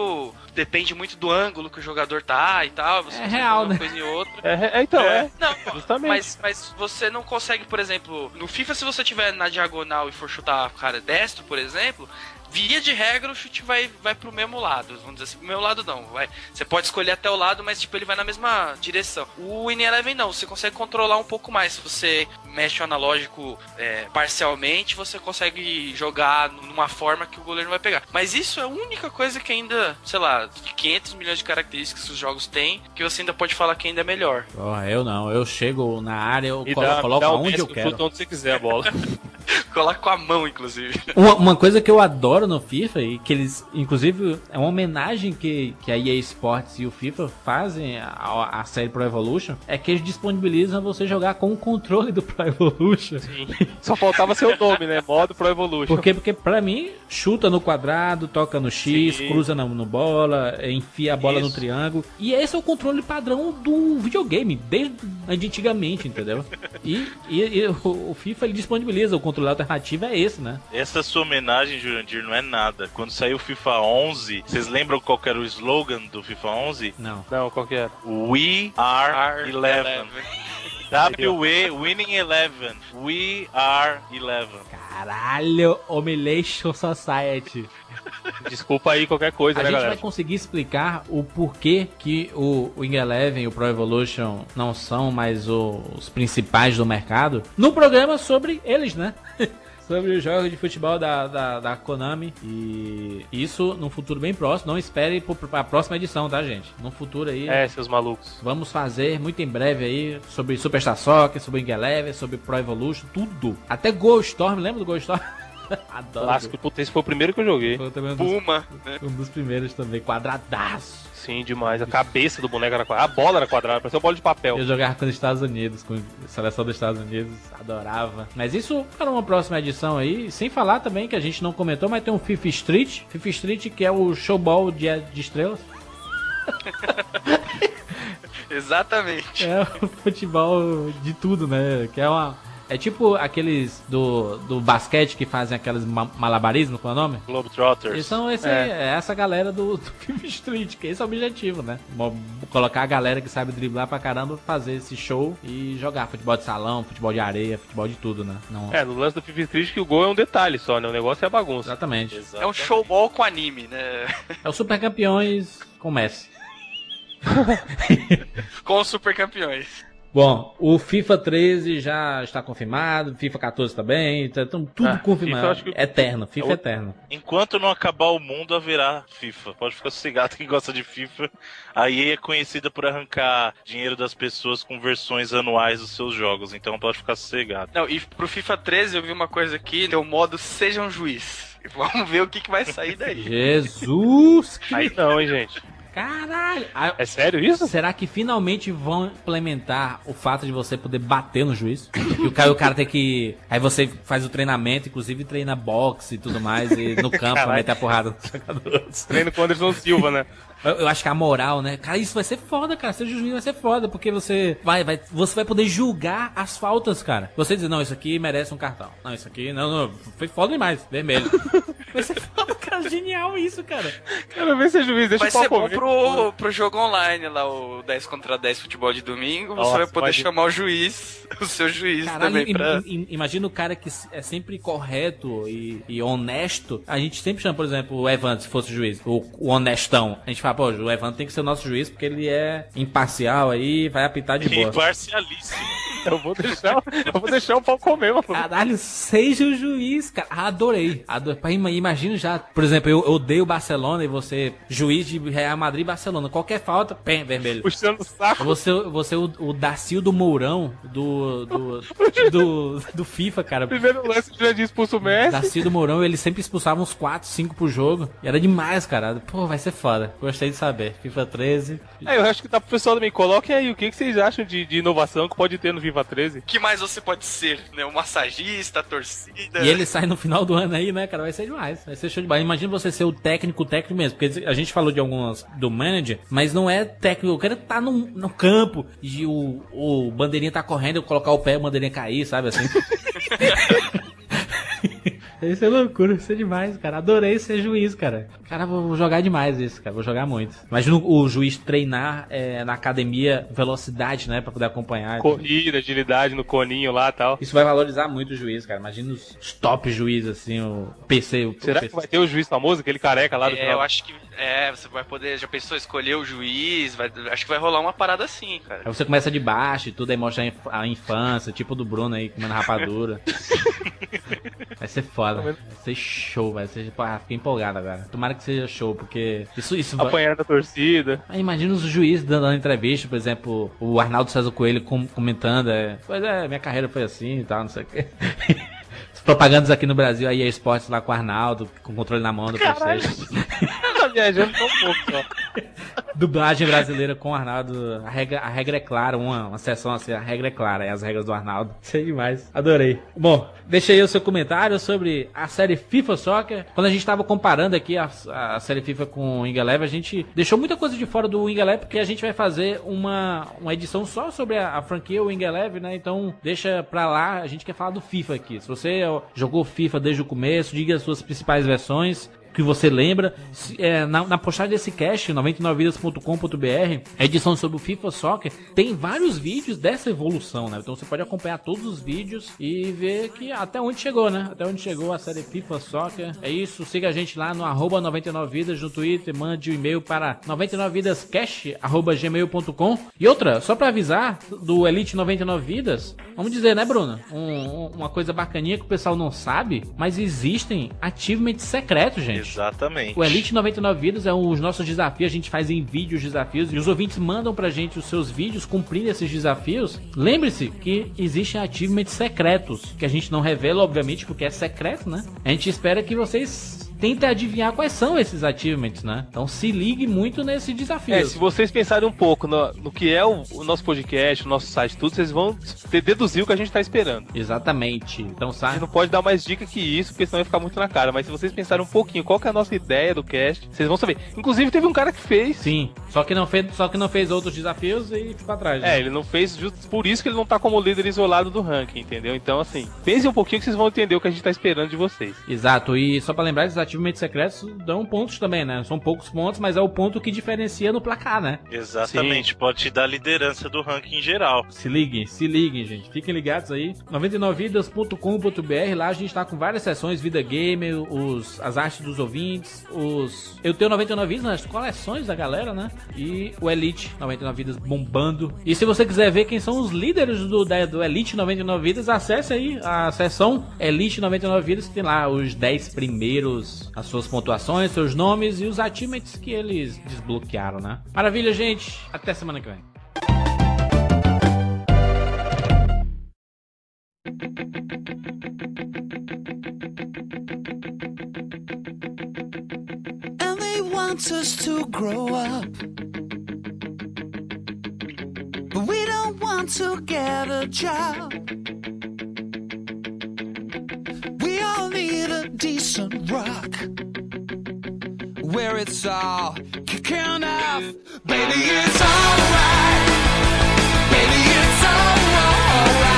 Depende muito do ângulo que o jogador tá e tal. Você É consegue real, uma né? coisa e outra. É, é, então, é. Não, Justamente. mas, mas você não consegue, por exemplo, no FIFA, se você tiver na diagonal e for chutar o cara destro, por exemplo, via de regra o chute vai, vai pro mesmo lado. Vamos dizer assim, pro meu lado não. Vai, você pode escolher até o lado, mas tipo, ele vai na mesma direção. O Win Eleven não, você consegue controlar um pouco mais. Se você mexe o analógico é, parcialmente, você consegue jogar numa forma que o goleiro não vai pegar. Mas isso é a única coisa que ainda, sei lá, de 500 milhões de características que os jogos têm, que você ainda pode falar que ainda é melhor. Porra, eu não, eu chego na área, eu E colo- dá, coloco dá aonde eu quero. onde você quiser a bola. Coloca com a mão, inclusive. Uma, uma coisa que eu adoro no FIFA e que eles, inclusive, é uma homenagem que, que a EA Sports e o FIFA fazem à, à série Pro Evolution, é que eles disponibilizam você jogar com o controle do Pro Evolution. Só faltava seu nome, né? Modo Pro Evolution. Por quê? Porque pra mim, chuta no quadrado, toca no X, Sim. cruza no, no bola, enfia a bola no Isso. triângulo. E esse é o controle padrão do videogame, desde antigamente, entendeu? E, e- e o, o FIFA ele disponibiliza o controle alternativo, é esse, né? Essa sua homenagem, Jurandir, não é nada. Quando saiu o FIFA 11, vocês lembram qual que era o slogan do FIFA 11? Não. Não, qual que era? We are R 11. W-E, Winning Eleven. We are Eleven. Caralho, Humiliation Society. Desculpa aí qualquer coisa, A né, gente galera? vai conseguir explicar o porquê que o Wing Eleven e o Pro Evolution não são mais os principais do mercado no programa sobre eles, né? sobre os jogos de futebol da, da, da Konami. E isso num futuro bem próximo. Não espere para a próxima edição, tá, gente? No futuro aí. É, seus malucos. Vamos fazer muito em breve aí sobre Superstar Soccer, sobre Wing Eleven, sobre Pro Evolution, tudo. Até Gol Storm, lembra do Gol Storm? Adoro. Clássico. Puta, esse foi o primeiro que eu joguei. Foi também um dos, Puma, né? um dos primeiros também, quadradaço. Sim, demais. A cabeça do boneco era quadrada. A bola era quadrada, parecia uma bola de papel. Eu jogava com os Estados Unidos, com a seleção dos Estados Unidos, adorava. Mas isso para uma próxima edição aí, sem falar também que a gente não comentou, mas tem um FIFA Street, FIFA Street que é o showball de, de estrelas. Exatamente. É o futebol de tudo, né? Que é uma é tipo aqueles do, do basquete que fazem aqueles ma malabarismo, qual é o nome? Globetrotters. Eles são esse, É. é essa galera do, do FIFA Street, que esse é o objetivo, né? Colocar a galera que sabe driblar pra caramba, fazer esse show e jogar futebol de salão, futebol de areia, futebol de tudo, né? Não... É, no lance do FIFA Street que o gol é um detalhe só, né? O negócio é a bagunça. Exatamente. É um showball com anime, né? É o Super Campeões com Messi. Com os super campeões. Bom, o FIFA 13 já está confirmado, FIFA 14 também, tá então tudo Ah, confirmado. FIFA que- Eterno, FIFA É o- eterno. Enquanto não acabar o mundo, haverá FIFA. Pode ficar sossegado quem gosta de FIFA. A EA é conhecida por arrancar dinheiro das pessoas com versões anuais dos seus jogos, então pode ficar sossegado. Não, e pro FIFA 13 eu vi uma coisa aqui, tem o modo Seja um Juiz. Vamos ver o que, que vai sair daí. Jesus! Aí não, hein, gente. Caralho! Ah, É sério isso? Será que finalmente vão implementar o fato de você poder bater no juiz? E o cara, o cara tem que. Aí você faz o treinamento, inclusive treina boxe e tudo mais, e no campo Caralho. meter a porrada nos jogadores. Treino com o Anderson Silva, né? Eu, eu acho que a moral, né? Cara, isso vai ser foda, cara. Ser juiz vai ser foda, porque você vai, vai, você vai poder julgar as faltas, cara. Você dizer, não, isso aqui merece um cartão. Não, isso aqui, não, não, foi foda demais. Vermelho. vai ser foda, cara. Genial isso, cara. Quero ver se é juiz, deixa Vai o pau ser bom pro, pro jogo online lá, o 10 contra 10 futebol de domingo. Nossa, você vai poder pode- chamar o juiz, o seu juiz Caralho, também pra. im- imagina o cara que é sempre correto e, e honesto. A gente sempre chama, por exemplo, o Evandro, se fosse juiz, o, o honestão. A gente fala, pô, o Evandro tem que ser o nosso juiz porque ele é imparcial aí, vai apitar de boa. Imparcialíssimo. Eu vou deixar, eu vou deixar o pau comer, mano. Caralho, seja o juiz, cara. Adorei. Adorei. Pá, ima- Imagina já, por exemplo, eu odeio o Barcelona e você, juiz de Real Madrid e Barcelona. Qualquer falta, pem, vermelho. Puxando o saco. Você, você o, o Dacil do Mourão do, do, do, do FIFA, cara. Primeiro lance, já disse expulso o Messi. Darcy do Mourão, ele sempre expulsava uns 4, 5 por jogo. E era demais, cara. Pô, vai ser foda. Gostei de saber. FIFA 13. É, eu acho que dá pro pessoal também. Coloquem aí o que, que vocês acham de, de inovação que pode ter no Viva 13. O que mais você pode ser, né? Um massagista, torcida. E ele sai no final do ano aí, né, cara? Vai ser demais. Vai ser show de bola. Imagina você ser o técnico, o técnico mesmo. Porque a gente falou de algumas do manager, mas não é técnico. O cara tá no, no campo e o, o bandeirinha tá correndo, eu colocar o pé, o bandeirinha cair, sabe assim? Isso é loucura, isso é demais, cara. Adorei ser juiz, cara. Cara, vou jogar demais isso, cara. Vou jogar muito. Imagina o juiz treinar é, na academia velocidade, né? Pra poder acompanhar. Corrida, agilidade no coninho lá e tal. Isso vai valorizar muito o juiz, cara. Imagina os, top juízes, assim, o PC. O Será PC. que vai ter o juiz famoso, aquele careca lá do É, final? eu acho que. É, você vai poder. Já pensou escolher o juiz? Vai, acho que vai rolar uma parada assim, cara. Aí você começa de baixo e tudo, aí mostra a infância, tipo do Bruno aí, comendo rapadura. vai ser foda. Vai ser show, vai ser. Pô, ah, fiquei empolgado agora. Tomara que seja show, porque isso, isso. Apanhar da torcida. Aí imagina os juízes dando entrevista, por exemplo, o Arnaldo César Coelho com- comentando, é, pois é, minha carreira foi assim e tal, não sei o quê. Propagandas aqui no Brasil, aí EA Sports lá com o Arnaldo, com controle na mão do. Tá viajando um pouco só. Dublagem brasileira com o Arnaldo. A regra, a regra é clara, uma, uma sessão assim, a regra é clara, é as regras do Arnaldo. Sei demais. Adorei. Bom, deixa aí o seu comentário sobre a série FIFA Soccer. Quando a gente tava comparando aqui a, a série FIFA com o Wing Eleven, a gente deixou muita coisa de fora do Wing Eleven, porque a gente vai fazer uma, uma edição só sobre a, a franquia Wing Eleven, né? Então deixa pra lá, a gente quer falar do FIFA aqui. Se você jogou FIFA desde o começo, diga as suas principais versões que você lembra. É, na, na postagem desse cast, 99vidas.com.br, a edição sobre o FIFA Soccer, tem vários vídeos dessa evolução, né? Então você pode acompanhar todos os vídeos e ver que até onde chegou, né? Até onde chegou a série FIFA Soccer. É isso, siga a gente lá no arroba 99vidas no Twitter, mande um e-mail para 99vidascast.gmail.com E outra, só pra avisar do Elite 99 Vidas, vamos dizer, né, Bruno? Um- um- uma coisa bacaninha que o pessoal não sabe, mas existem achievements secretos, gente. Exatamente. O Elite 99 Vidas é um, os nossos desafios, a gente faz em vídeo os desafios e os ouvintes mandam pra gente os seus vídeos cumprindo esses desafios. Lembre-se que existem achievements secretos, que a gente não revela, obviamente, porque é secreto, né? A gente espera que vocês tentem adivinhar quais são esses achievements, né? Então se ligue muito nesse desafio. É, se vocês pensarem um pouco no, no que é o, o nosso podcast, o nosso site, tudo, vocês vão deduzir o que a gente tá esperando. Exatamente. Então A gente sabe. não pode dar mais dica que isso, porque senão vai ficar muito na cara. Mas se vocês pensarem um pouquinho qual que é a nossa ideia do cast, vocês vão saber. Inclusive, teve um cara que fez. Sim, só que não fez, só que não fez outros desafios e ficou atrás. né? É, ele não fez justo por isso que ele não tá como líder isolado do ranking, entendeu? Então, assim, pensem um pouquinho que vocês vão entender o que a gente tá esperando de vocês. Exato, e só pra lembrar, esses achievements secretos dão pontos também, né? São poucos pontos, mas é o ponto que diferencia no placar, né? Exatamente, pode te dar liderança do ranking em geral. Se liguem, se liguem, gente. Fiquem ligados aí. 99vidas.com.br, lá a gente tá com várias sessões, Vida Gamer, os, as artes dos ouvintes, os... Eu tenho 99 Vidas nas coleções da galera, né? E o Elite 99 Vidas bombando. E se você quiser ver quem são os líderes do, da- do Elite 99 Vidas, acesse aí a seção Elite 99 Vidas, que tem lá os 10 primeiros, as suas pontuações, seus nomes e os achievements que eles desbloquearam, né? Maravilha, gente. Até semana que vem. and they want us to grow up. But we don't want to get a job. need a decent rock where it's all kicking off. Baby, it's alright. Baby, it's alright.